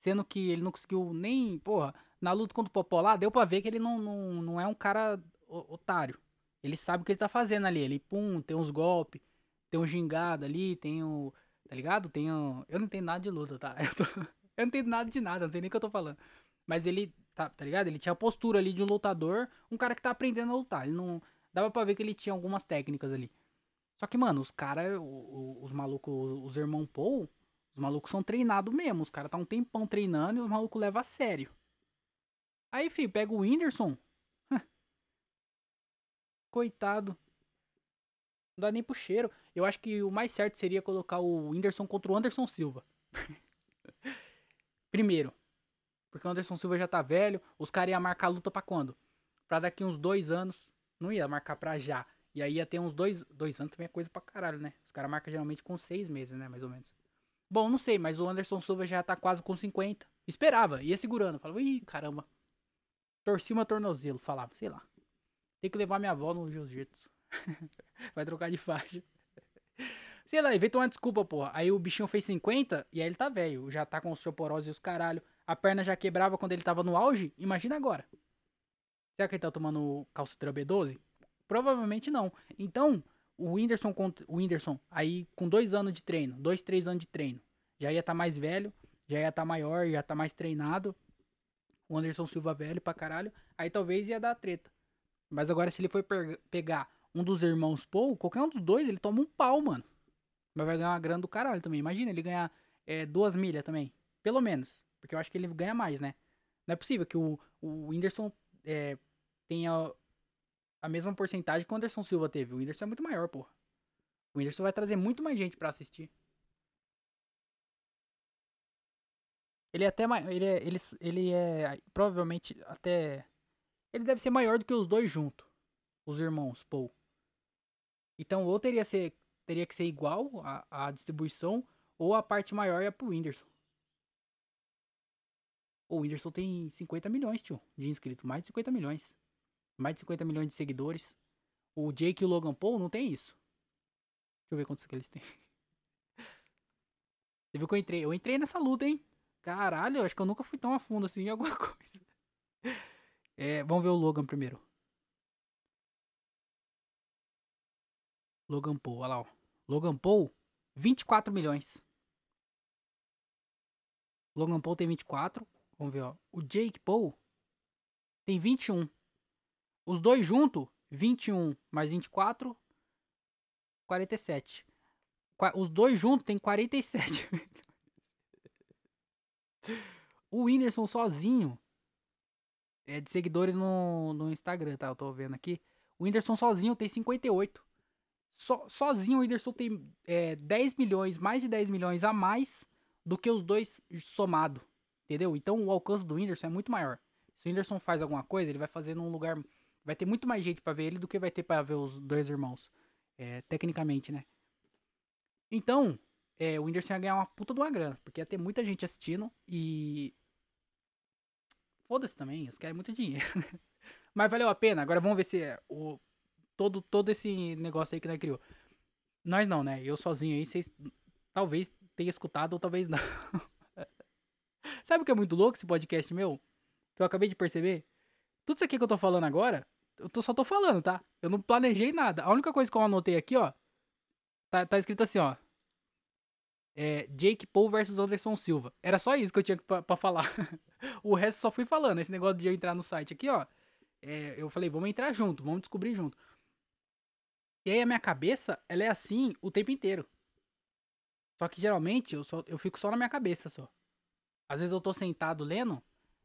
A: Sendo que ele não conseguiu nem. Porra, na luta contra o Popó lá, deu pra ver que ele não, não, não é um cara otário. Ele sabe o que ele tá fazendo ali. Ele, pum, tem uns golpes, tem um gingado ali, tem o. Tá ligado? Tem o. Eu não entendo nada de luta, tá? Eu, tô... eu não entendo nada de nada, não sei nem o que eu tô falando. Mas ele Tá, tá ligado? Ele tinha a postura ali de um lutador, um cara que tá aprendendo a lutar. Ele não. Dava pra ver que ele tinha algumas técnicas ali. Só que, mano, os caras, os malucos, os irmãos Paul, os malucos são treinados mesmo. Os caras tá um tempão treinando e os malucos levam a sério. Aí, filho, pega o Whindersson. Coitado. Não dá nem pro cheiro. Eu acho que o mais certo seria colocar o Whindersson contra o Anderson Silva. Primeiro, porque o Anderson Silva já tá velho. Os caras iam marcar a luta pra quando? Pra daqui uns dois anos. Não ia marcar pra já. E aí ia ter uns dois. Dois anos também é coisa pra caralho, né? Os caras marcam geralmente com seis meses, né? Mais ou menos. Bom, não sei, mas o Anderson Silva já tá quase com 50. Esperava, ia segurando. Falava, ih, caramba. Torci uma tornozelo. Falava, sei lá. Tem que levar minha avó no jiu-jitsu. Vai trocar de faixa. Sei lá, veio tomar desculpa, porra. Aí o bichinho fez 50 e aí ele tá velho. Já tá com osteoporose e os caralho a perna já quebrava quando ele tava no auge, imagina agora. Será que ele tá tomando calcitran B12? Provavelmente não. Então, o Whindersson, o Whindersson aí com dois anos de treino, dois, três anos de treino, já ia estar tá mais velho, já ia estar tá maior, já tá mais treinado. O Anderson Silva velho pra caralho, aí talvez ia dar treta. Mas agora se ele for pegar um dos irmãos Paul, qualquer um dos dois, ele toma um pau, mano. Mas vai ganhar uma grana do caralho também. Imagina ele ganhar é, duas milhas também. Pelo menos. Porque eu acho que ele ganha mais, né? Não é possível que o, o Whindersson é, tenha a mesma porcentagem que o Anderson Silva teve. O Whindersson é muito maior, porra. O Whindersson vai trazer muito mais gente para assistir. Ele é até ele é, ele, ele é provavelmente até ele deve ser maior do que os dois juntos, os irmãos Paul. Então ou teria ser teria que ser igual a, a distribuição ou a parte maior é pro Whindersson. O Whindersson tem 50 milhões, tio, de inscritos. Mais de 50 milhões. Mais de 50 milhões de seguidores. O Jake e o Logan Paul não tem isso. Deixa eu ver quantos que eles têm. Você viu que eu entrei? Eu entrei nessa luta, hein? Caralho, acho que eu nunca fui tão a fundo assim em alguma coisa. É, vamos ver o Logan primeiro. Logan Paul, olha lá, ó. Logan Paul, 24 milhões. Logan Paul tem 24. Vamos ver, ó. O Jake Paul tem 21. Os dois juntos, 21 mais 24, 47. Os dois juntos tem 47. o Whindersson sozinho é de seguidores no, no Instagram, tá? Eu tô vendo aqui. O Whindersson sozinho tem 58. So, sozinho o Whindersson tem é, 10 milhões, mais de 10 milhões a mais do que os dois somados. Entendeu? Então o alcance do Whindersson é muito maior. Se o Whindersson faz alguma coisa, ele vai fazer num lugar. Vai ter muito mais gente para ver ele do que vai ter para ver os dois irmãos. É, tecnicamente, né? Então, é, o Whindersson ia ganhar uma puta de uma grana. Porque ia ter muita gente assistindo e. Foda-se também, eles querem muito dinheiro. Né? Mas valeu a pena. Agora vamos ver se é o, todo, todo esse negócio aí que nós criou. Nós não, né? Eu sozinho aí, vocês talvez tenham escutado ou talvez não. Sabe o que é muito louco esse podcast meu? Que eu acabei de perceber? Tudo isso aqui que eu tô falando agora, eu tô, só tô falando, tá? Eu não planejei nada. A única coisa que eu anotei aqui, ó, tá, tá escrito assim, ó. É, Jake Paul versus Anderson Silva. Era só isso que eu tinha pra, pra falar. o resto só fui falando. Esse negócio de eu entrar no site aqui, ó. É, eu falei, vamos entrar junto, vamos descobrir junto. E aí a minha cabeça, ela é assim o tempo inteiro. Só que geralmente eu, só, eu fico só na minha cabeça só. Às vezes eu tô sentado lendo,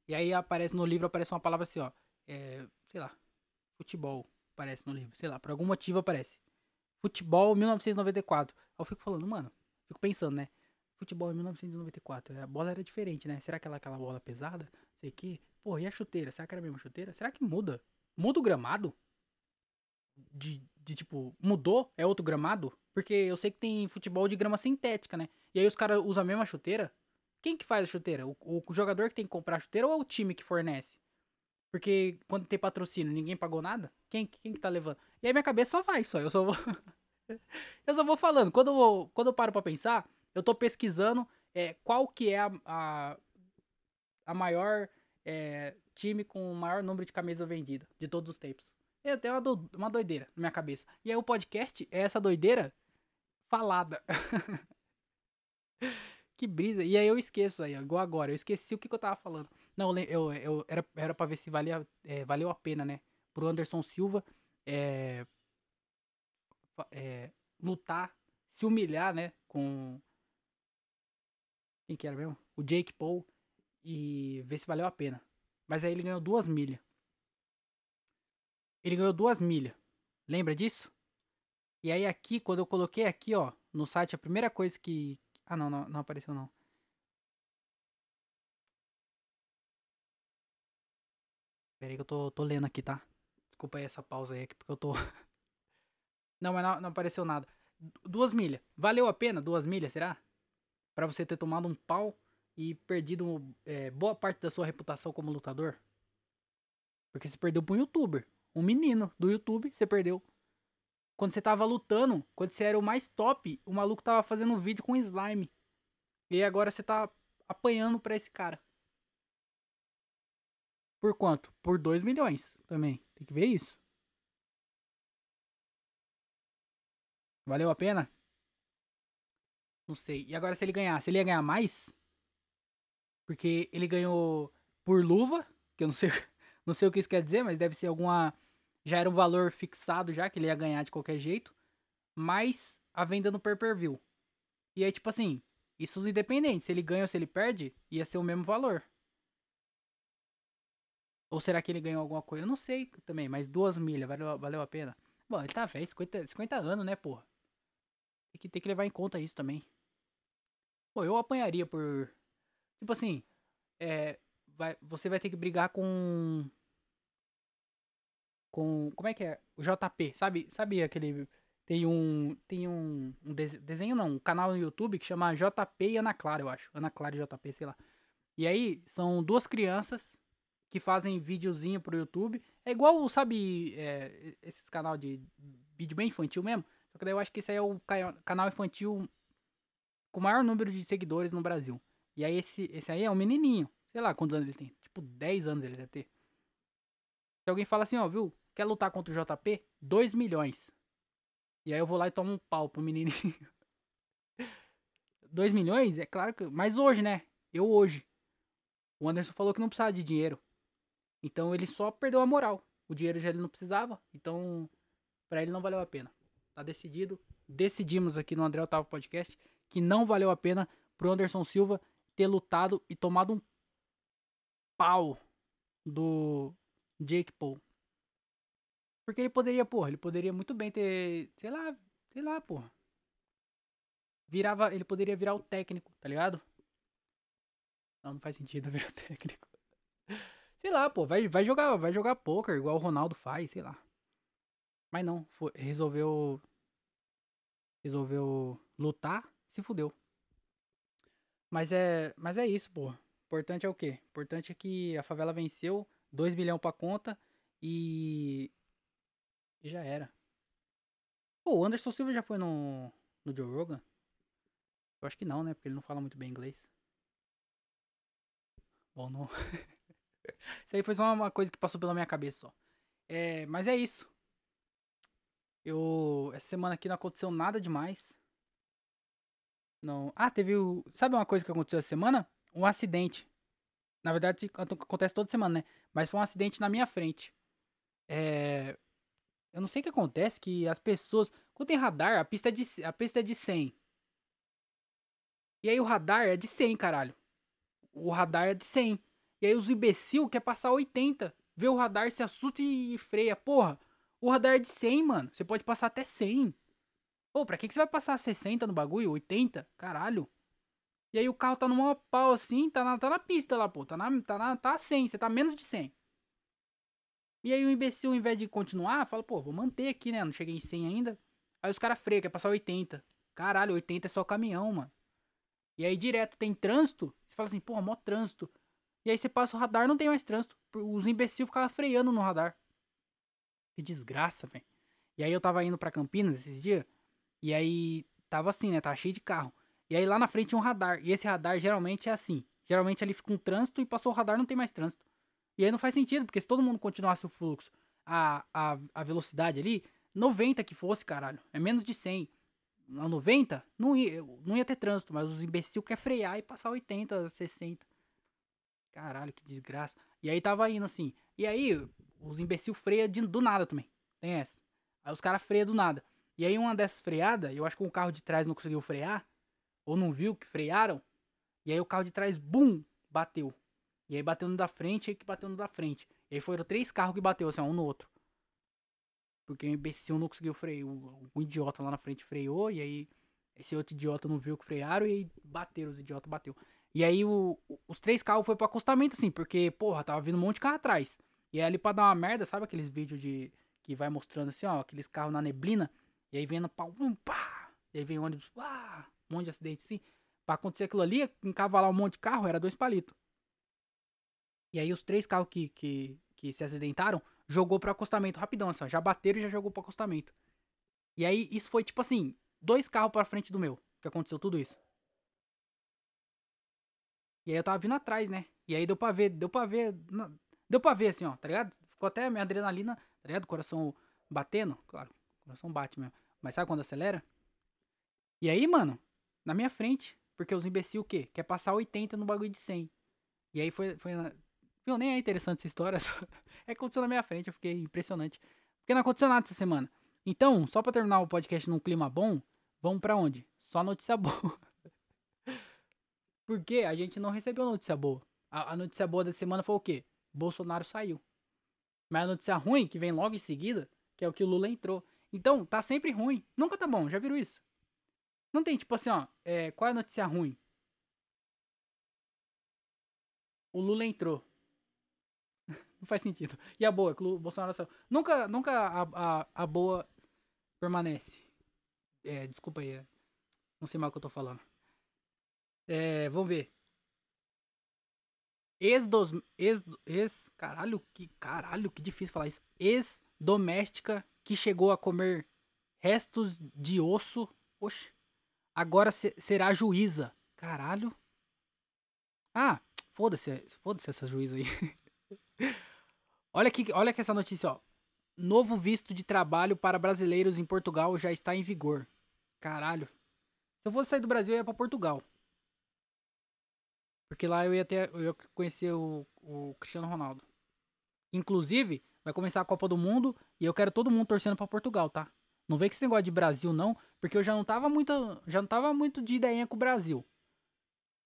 A: e aí aparece no livro, aparece uma palavra assim, ó. É, sei lá, Futebol, aparece no livro. Sei lá, por algum motivo aparece. Futebol 1994. Aí eu fico falando, mano, fico pensando, né? Futebol em 1994. A bola era diferente, né? Será que ela aquela bola pesada? Sei que. Pô, e a chuteira? Será que era a mesma chuteira? Será que muda? Muda o gramado? De, de tipo, mudou? É outro gramado? Porque eu sei que tem futebol de grama sintética, né? E aí os caras usam a mesma chuteira. Quem que faz a chuteira? O, o, jogador que tem que comprar a chuteira ou é o time que fornece? Porque quando tem patrocínio, ninguém pagou nada? Quem, quem que tá levando? E aí minha cabeça só vai, só. Eu só vou. eu só vou falando. Quando eu, vou, quando eu paro pra pensar, eu tô pesquisando é, qual que é a, a, a maior é, time com o maior número de camisas vendidas de todos os tempos. É até uma, do, uma doideira na minha cabeça. E aí o podcast é essa doideira falada. que brisa. E aí eu esqueço aí, igual agora. Eu esqueci o que, que eu tava falando. Não, eu, eu era, era pra ver se valia, é, valeu a pena, né? Pro Anderson Silva é, é, lutar, se humilhar, né? Com. Quem que era mesmo? O Jake Paul. E ver se valeu a pena. Mas aí ele ganhou duas milhas. Ele ganhou duas milhas. Lembra disso? E aí aqui, quando eu coloquei aqui, ó, no site, a primeira coisa que. Ah, não, não, não apareceu não. Pera aí que eu tô, tô lendo aqui, tá? Desculpa aí essa pausa aí, porque eu tô. não, mas não, não apareceu nada. Duas milhas. Valeu a pena duas milhas, será? para você ter tomado um pau e perdido é, boa parte da sua reputação como lutador? Porque você perdeu pra um youtuber. Um menino do YouTube, você perdeu. Quando você tava lutando, quando você era o mais top, o maluco tava fazendo um vídeo com slime. E agora você tá apanhando pra esse cara. Por quanto? Por 2 milhões também. Tem que ver isso. Valeu a pena? Não sei. E agora se ele ganhasse, ele ia ganhar mais? Porque ele ganhou por luva, que eu não sei, não sei o que isso quer dizer, mas deve ser alguma já era um valor fixado já que ele ia ganhar de qualquer jeito, mais a venda no pay-per-view. E aí tipo assim, isso independente, se ele ganha ou se ele perde, ia ser o mesmo valor. Ou será que ele ganhou alguma coisa? Eu não sei também, mas duas milhas, valeu, valeu a pena. Bom, ele tá velho, 50, 50 anos, né, porra? Tem que, tem que levar em conta isso também. Pô, eu apanharia por. Tipo assim, é, vai, você vai ter que brigar com. Com. Como é que é? O JP, sabe? Sabe aquele. Tem um. Tem um. um desenho não, um canal no YouTube que chama JP e Ana Clara, eu acho. Ana Clara e JP, sei lá. E aí, são duas crianças que fazem videozinho pro YouTube. É igual, sabe, é, esses canal de vídeo bem infantil mesmo. Só que daí eu acho que esse aí é o canal infantil com o maior número de seguidores no Brasil. E aí esse, esse aí é um menininho. Sei lá quantos anos ele tem. Tipo, 10 anos ele deve ter. Se alguém fala assim, ó, viu? Quer lutar contra o JP? 2 milhões. E aí eu vou lá e tomo um pau pro menininho. 2 milhões? É claro que. Mas hoje, né? Eu hoje. O Anderson falou que não precisava de dinheiro. Então ele só perdeu a moral. O dinheiro já ele não precisava. Então, para ele não valeu a pena. Tá decidido. Decidimos aqui no André Otávio Podcast que não valeu a pena pro Anderson Silva ter lutado e tomado um pau do Jake Paul. Porque ele poderia, porra, ele poderia muito bem ter, sei lá, sei lá, porra. Virava, ele poderia virar o técnico, tá ligado? Não, não faz sentido virar o técnico. Sei lá, pô, vai, vai jogar, vai jogar poker igual o Ronaldo faz, sei lá. Mas não, foi, resolveu resolveu lutar se fudeu. Mas é, mas é isso, pô. Importante é o quê? Importante é que a favela venceu, 2 milhões pra conta e e já era. Pô, o Anderson Silva já foi no no Joe Rogan? Eu acho que não, né? Porque ele não fala muito bem inglês. Bom, não. isso aí foi só uma coisa que passou pela minha cabeça só. É, mas é isso. Eu essa semana aqui não aconteceu nada demais. Não. Ah, teve o. Sabe uma coisa que aconteceu essa semana? Um acidente. Na verdade, acontece toda semana, né? Mas foi um acidente na minha frente. É. Eu não sei o que acontece, que as pessoas. Quando tem radar, a pista é de, a pista é de 100. E aí o radar é de 100, caralho. O radar é de 100. E aí os imbecil quer passar 80. vê o radar, se assusta e freia. Porra, o radar é de 100, mano. Você pode passar até 100. Pô, pra que, que você vai passar 60 no bagulho? 80? Caralho. E aí o carro tá no maior pau assim, tá na, tá na pista lá, pô. Tá na, tá na tá a 100, você tá menos de 100. E aí o imbecil, ao invés de continuar, fala, pô, vou manter aqui, né? Não cheguei em 100 ainda. Aí os caras freiam, quer passar 80. Caralho, 80 é só caminhão, mano. E aí direto tem trânsito. Você fala assim, porra, mó trânsito. E aí você passa o radar, não tem mais trânsito. Os imbecil ficavam freando no radar. Que desgraça, velho. E aí eu tava indo para Campinas esses dias. E aí tava assim, né? Tava cheio de carro. E aí lá na frente tinha um radar. E esse radar geralmente é assim. Geralmente ali fica um trânsito e passou o radar, não tem mais trânsito. E aí não faz sentido, porque se todo mundo continuasse o fluxo, a, a, a velocidade ali, 90 que fosse, caralho. É menos de 100. A 90, não ia, não ia ter trânsito, mas os imbecil quer frear e passar 80, 60. Caralho, que desgraça. E aí tava indo assim. E aí, os imbecil freia de, do nada também. Tem essa. Aí os caras freiam do nada. E aí uma dessas freadas, eu acho que o carro de trás não conseguiu frear. Ou não viu que frearam. E aí o carro de trás, bum, bateu. E aí bateu no da frente e que bateu no da frente. E aí foram três carros que bateu, assim, um no outro. Porque o imbecil não conseguiu frear. O, idiota lá na frente freou. E aí esse outro idiota não viu que frearam. E aí bateram, os idiotas bateu. E aí o, os três carros foi pro acostamento, assim. Porque, porra, tava vindo um monte de carro atrás. E aí ali pra dar uma merda, sabe aqueles vídeos de. Que vai mostrando assim, ó, aqueles carros na neblina. E aí vem no pau, um, pá! E aí vem ônibus, pá! Um monte de acidente assim. Pra acontecer aquilo ali, encavalar um monte de carro, era dois palitos. E aí os três carros que, que, que se acidentaram, jogou pro acostamento rapidão, assim, ó, já bateram e já jogou pro acostamento. E aí isso foi tipo assim, dois carros pra frente do meu, que aconteceu tudo isso. E aí eu tava vindo atrás, né? E aí deu pra ver, deu pra ver, deu pra ver assim, ó, tá ligado? Ficou até minha adrenalina, tá ligado? Coração batendo, claro, coração bate mesmo. Mas sabe quando acelera? E aí, mano, na minha frente, porque os imbecil o quê? Quer passar 80 no bagulho de 100. E aí foi, foi Viu, nem é interessante essa história. Só... É que aconteceu na minha frente, eu fiquei impressionante. Porque não aconteceu nada essa semana. Então, só pra terminar o podcast num clima bom, vamos para onde? Só notícia boa. Porque a gente não recebeu notícia boa. A, a, notícia boa da semana foi o quê? Bolsonaro saiu. Mas a notícia ruim, que vem logo em seguida, que é o que o Lula entrou. Então, tá sempre ruim. Nunca tá bom, já viram isso? Não tem, tipo assim, ó, é, qual é a notícia ruim? O Lula entrou. Não faz sentido. E a boa, o Bolsonaro saiu. Nunca, nunca a, a, a boa permanece. É, desculpa aí. É, não sei mal o que eu tô falando. É, vamos ver. Ex dos ex, ex caralho, que caralho, que difícil falar isso. Ex doméstica que chegou a comer restos de osso. Oxe. Agora se, será juíza. Caralho. Ah, foda-se, foda-se essa juíza aí. Olha aqui, olha aqui essa notícia, ó. Novo visto de trabalho para brasileiros em Portugal já está em vigor. Caralho. Se eu fosse sair do Brasil, eu ia pra Portugal. Porque lá eu ia ter. Eu ia conhecer o, o Cristiano Ronaldo. Inclusive, vai começar a Copa do Mundo e eu quero todo mundo torcendo para Portugal, tá? Não vem com esse negócio de Brasil, não, porque eu já não tava muito. Já não tava muito de ideinha com o Brasil.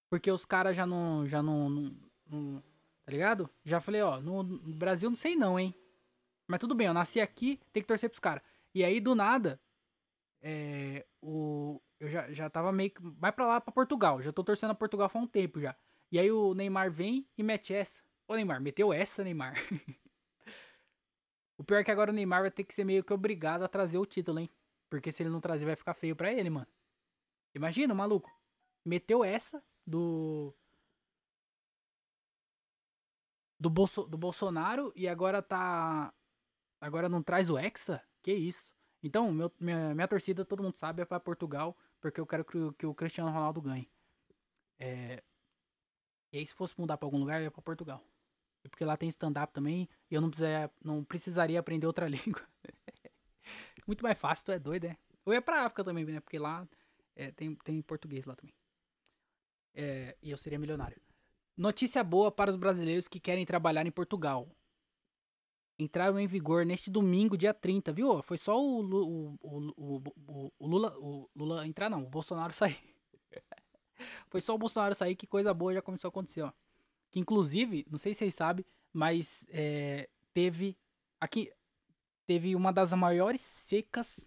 A: Porque os caras já não. Já não, não, não Tá ligado? Já falei, ó, no, Brasil não sei não, hein? Mas tudo bem, eu nasci aqui, tem que torcer pros caras. E aí, do nada, é, o, eu já, já tava meio que. Vai pra lá, pra Portugal. Já tô torcendo a Portugal faz um tempo já. E aí o Neymar vem e mete essa. Ô Neymar, meteu essa, Neymar. o pior é que agora o Neymar vai ter que ser meio que obrigado a trazer o título, hein? Porque se ele não trazer, vai ficar feio pra ele, mano. Imagina, maluco. Meteu essa do do, Bolso, do Bolsonaro e agora tá. Agora não traz o Hexa? Que isso? Então, meu, minha, minha torcida, todo mundo sabe, é para Portugal, porque eu quero que, que, o Cristiano Ronaldo ganhe. É, e aí, se fosse mudar pra algum lugar, eu ia pra Portugal. Porque lá tem stand-up também, e eu não, precisaria, não precisaria aprender outra língua. Muito mais fácil, tu é doido, é? Eu ia pra África também, né? Porque lá é, tem, tem português lá também. É, e eu seria milionário. Notícia boa para os brasileiros que querem trabalhar em Portugal. Entraram em vigor neste domingo, dia 30, viu? Foi só o, o, o, o, Lula, Lula entrar, não, o Bolsonaro sair. Foi só o Bolsonaro sair que coisa boa já começou a acontecer, ó. Que inclusive, não sei se vocês sabem, mas é, teve aqui teve uma das maiores secas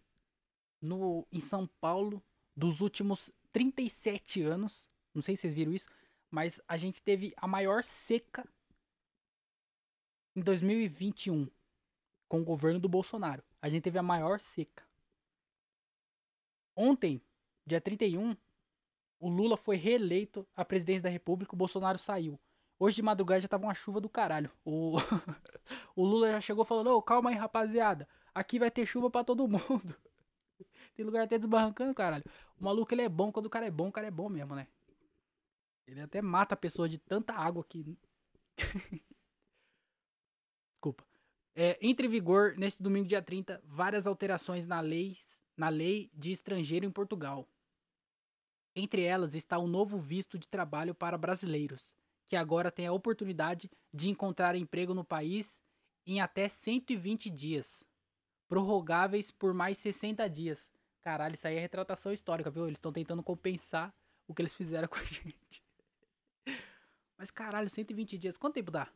A: no em São Paulo dos últimos 37 anos. Não sei se vocês viram isso, mas a gente teve a maior seca em 2021 com o governo do Bolsonaro. A gente teve a maior seca. Ontem, dia 31, o Lula foi reeleito à presidência da República, o Bolsonaro saiu. Hoje de madrugada já tava uma chuva do caralho. O, o Lula já chegou falando: Ô, calma aí, rapaziada. Aqui vai ter chuva para todo mundo. Tem lugar até desbarrancando, caralho. O maluco ele é bom, quando o cara é bom, o cara é bom mesmo, né? Ele até mata a pessoa de tanta água que. Desculpa. É, entre em vigor, neste domingo, dia 30, várias alterações na lei, na lei de estrangeiro em Portugal. Entre elas está o novo visto de trabalho para brasileiros, que agora tem a oportunidade de encontrar emprego no país em até 120 dias, prorrogáveis por mais 60 dias. Caralho, isso aí é retratação histórica, viu? Eles estão tentando compensar o que eles fizeram com a gente. Mas caralho, 120 dias, quanto tempo dá?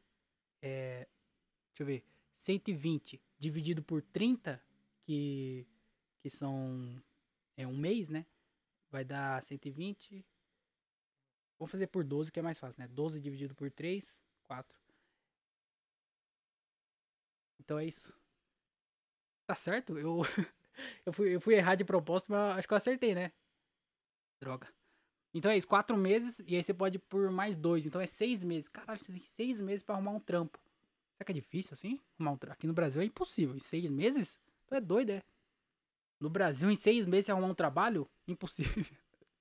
A: É, deixa eu ver. 120 dividido por 30, que, que são é um mês, né? Vai dar 120. Vou fazer por 12, que é mais fácil, né? 12 dividido por 3, 4. Então é isso. Tá certo? Eu, eu, fui, eu fui errar de propósito, mas acho que eu acertei, né? Droga. Então é isso, 4 meses e aí você pode por mais 2. Então é 6 meses. Caralho, você tem 6 meses pra arrumar um trampo. Será que é difícil assim? Arrumar um trampo? Aqui no Brasil é impossível. Em 6 meses? Tu é doido, é? No Brasil, em 6 meses, você arrumar um trabalho? Impossível.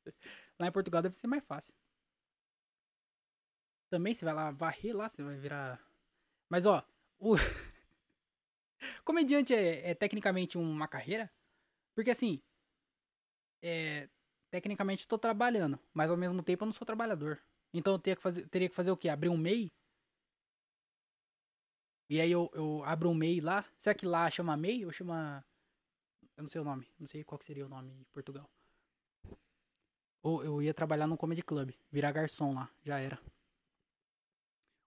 A: Lá em Portugal deve ser mais fácil. Também você vai lá varrer lá, você vai virar. Mas ó, o. Comediante é, é, tecnicamente uma carreira? Porque assim. É, tecnicamente estou trabalhando, mas ao mesmo tempo eu não sou trabalhador. Então eu teria que fazer, teria que fazer o quê? Abrir um MEI? E aí eu, eu abro um MEI lá. Será que lá chama MEI ou chama. Eu não sei o nome. Não sei qual seria o nome em Portugal. Ou eu ia trabalhar num comedy club, virar garçom lá, já era.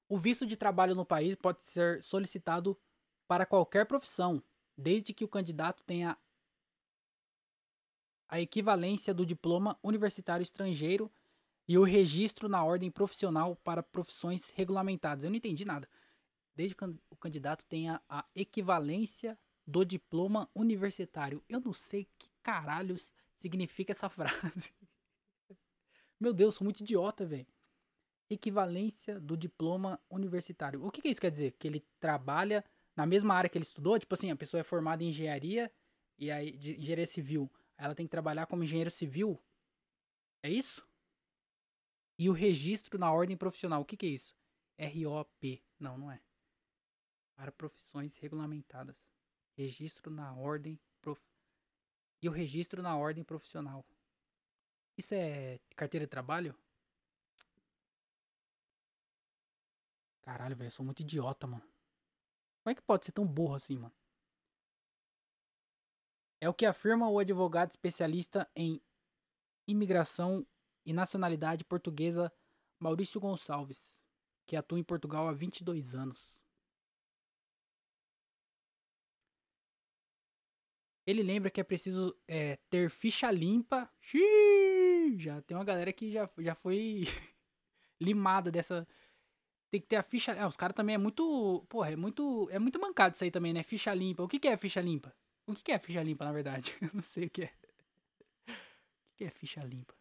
A: O visto de trabalho no país pode ser solicitado para qualquer profissão, desde que o candidato tenha a equivalência do diploma universitário estrangeiro e o registro na ordem profissional para profissões regulamentadas. Eu não entendi nada. Desde que o candidato tenha a equivalência do diploma universitário. Eu não sei que caralhos significa essa frase. Meu Deus, sou muito idiota, velho equivalência do diploma universitário. O que, que isso quer dizer? Que ele trabalha na mesma área que ele estudou? Tipo assim, a pessoa é formada em engenharia e aí de engenharia civil. Ela tem que trabalhar como engenheiro civil? É isso? E o registro na ordem profissional, o que, que é isso? ROP. Não, não é. Para profissões regulamentadas. Registro na ordem prof... E o registro na ordem profissional. Isso é carteira de trabalho? Caralho, velho, eu sou muito idiota, mano. Como é que pode ser tão burro assim, mano? É o que afirma o advogado especialista em imigração e nacionalidade portuguesa Maurício Gonçalves, que atua em Portugal há 22 anos. Ele lembra que é preciso é, ter ficha limpa. Xiii, já tem uma galera que já, já foi limada dessa, tem que ter a ficha. Ah, os caras também é muito. Porra, é muito. É muito mancado isso aí também, né? Ficha limpa. O que, que é ficha limpa? O que, é ficha limpa, na verdade? Eu não sei o que é. O que é ficha limpa?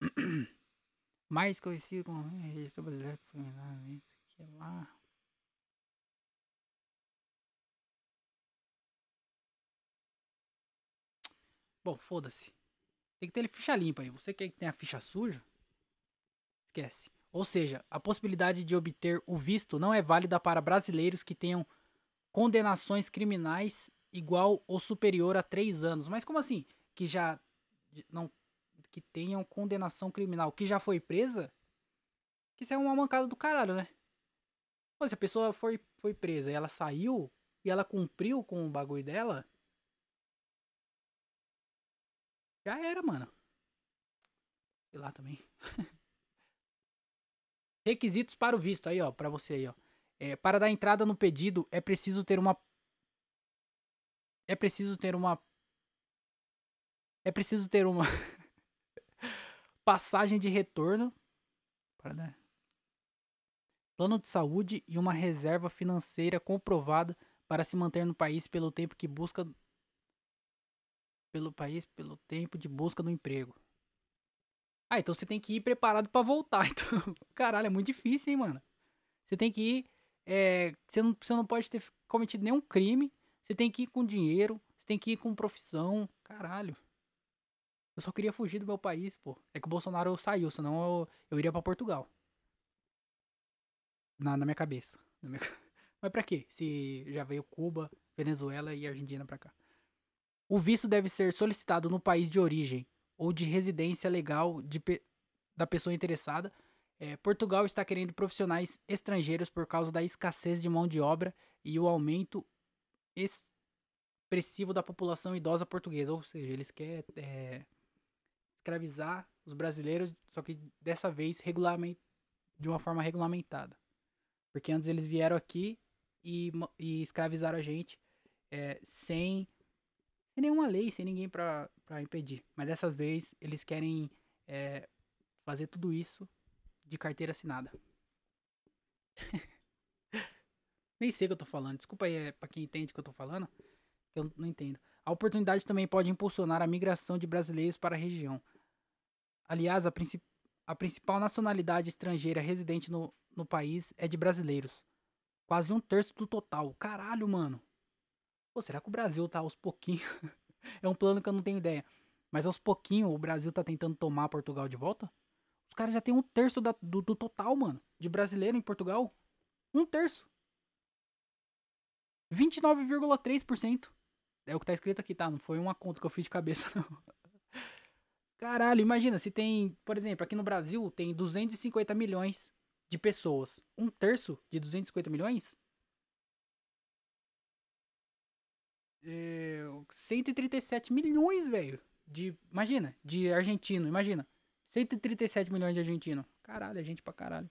A: Mais conhecido como registro brasileiro foi que lá. Bom, foda-se. Tem que ter ficha limpa aí. Você quer que tenha ficha suja? Esquece. Ou seja, a possibilidade de obter o visto não é válida para brasileiros que tenham condenações criminais igual ou superior a três anos. Mas como assim? Que já não que tenham condenação criminal, que já foi presa? Isso é uma mancada do caralho, né? Pô, se a pessoa foi, foi presa e ela saiu e ela cumpriu com o bagulho dela, Já era, mano. Sei lá também. Requisitos para o visto. Aí, ó, pra você aí, ó. É, para dar entrada no pedido, é preciso ter uma. É preciso ter uma. É preciso ter uma. passagem de retorno. Para, né? Plano de saúde e uma reserva financeira comprovada para se manter no país pelo tempo que busca. Pelo país, pelo tempo de busca do emprego. Ah, então você tem que ir preparado para voltar. Então, caralho, é muito difícil, hein, mano. Você tem que ir. É, você, não, você não pode ter cometido nenhum crime. Você tem que ir com dinheiro. Você tem que ir com profissão. Caralho. Eu só queria fugir do meu país, pô. É que o Bolsonaro saiu, senão eu, eu iria para Portugal. Na, na minha cabeça. Na minha... Mas pra quê? Se já veio Cuba, Venezuela e Argentina pra cá. O visto deve ser solicitado no país de origem ou de residência legal de, da pessoa interessada. É, Portugal está querendo profissionais estrangeiros por causa da escassez de mão de obra e o aumento expressivo da população idosa portuguesa. Ou seja, eles querem é, escravizar os brasileiros, só que dessa vez regulament, de uma forma regulamentada. Porque antes eles vieram aqui e, e escravizaram a gente é, sem sem nenhuma lei, sem ninguém pra impedir. Mas dessas vezes eles querem é, fazer tudo isso de carteira assinada. Nem sei o que eu tô falando. Desculpa aí é, pra quem entende o que eu tô falando, que eu não entendo. A oportunidade também pode impulsionar a migração de brasileiros para a região. Aliás, a, a principal nacionalidade estrangeira residente no, no país é de brasileiros. Quase um terço do total. Caralho, mano. Pô, será que o Brasil tá aos pouquinhos? é um plano que eu não tenho ideia. Mas aos pouquinhos o Brasil tá tentando tomar Portugal de volta? Os caras já tem um terço da, do, do total, mano, de brasileiro em Portugal. Um terço. 29,3%. É o que tá escrito aqui, tá? Não foi uma conta que eu fiz de cabeça, não. Caralho, imagina, se tem, por exemplo, aqui no Brasil tem 250 milhões de pessoas. Um terço de 250 milhões é, 137 milhões, velho. De, imagina, de argentino, imagina. 137 milhões de argentino. Caralho, é gente pra caralho.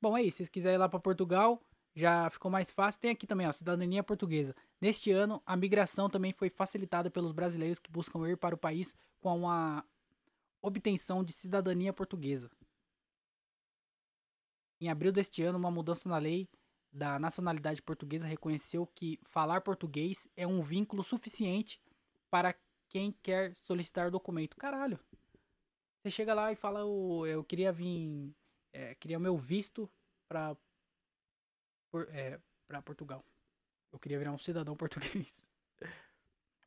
A: Bom, é isso. Se vocês quiserem ir lá pra Portugal, já ficou mais fácil. Tem aqui também, ó, cidadania portuguesa. Neste ano, a migração também foi facilitada pelos brasileiros que buscam ir para o país com uma obtenção de cidadania portuguesa. Em abril deste ano, uma mudança na lei da nacionalidade portuguesa reconheceu que falar português é um vínculo suficiente para quem quer solicitar documento. Caralho. Você chega lá e fala, oh, eu queria vir, é, queria o meu visto para é, para Portugal. Eu queria virar um cidadão português.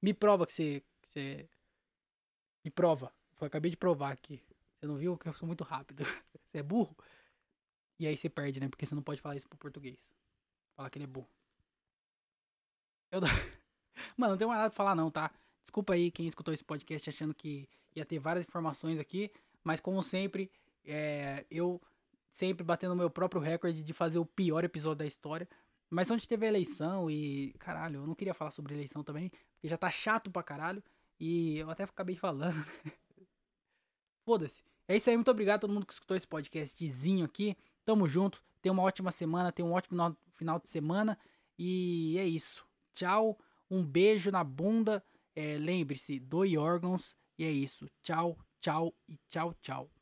A: Me prova que você, que você me prova. Eu acabei de provar aqui. Você não viu que eu sou muito rápido. Você é burro? E aí você perde, né? Porque você não pode falar isso pro português. Falar que ele é burro. Eu não... Mano, não tenho mais nada pra falar não, tá? Desculpa aí quem escutou esse podcast achando que ia ter várias informações aqui. Mas como sempre, é... eu sempre batendo o meu próprio recorde de fazer o pior episódio da história. Mas onde teve a eleição e. Caralho, eu não queria falar sobre eleição também, porque já tá chato pra caralho. E eu até acabei falando. Né? Foda-se. É isso aí, muito obrigado a todo mundo que escutou esse podcastzinho aqui. Tamo junto. Tenha uma ótima semana, tenha um ótimo final de semana. E é isso. Tchau. Um beijo na bunda. É, Lembre-se, doe órgãos. E é isso. Tchau, tchau e tchau, tchau.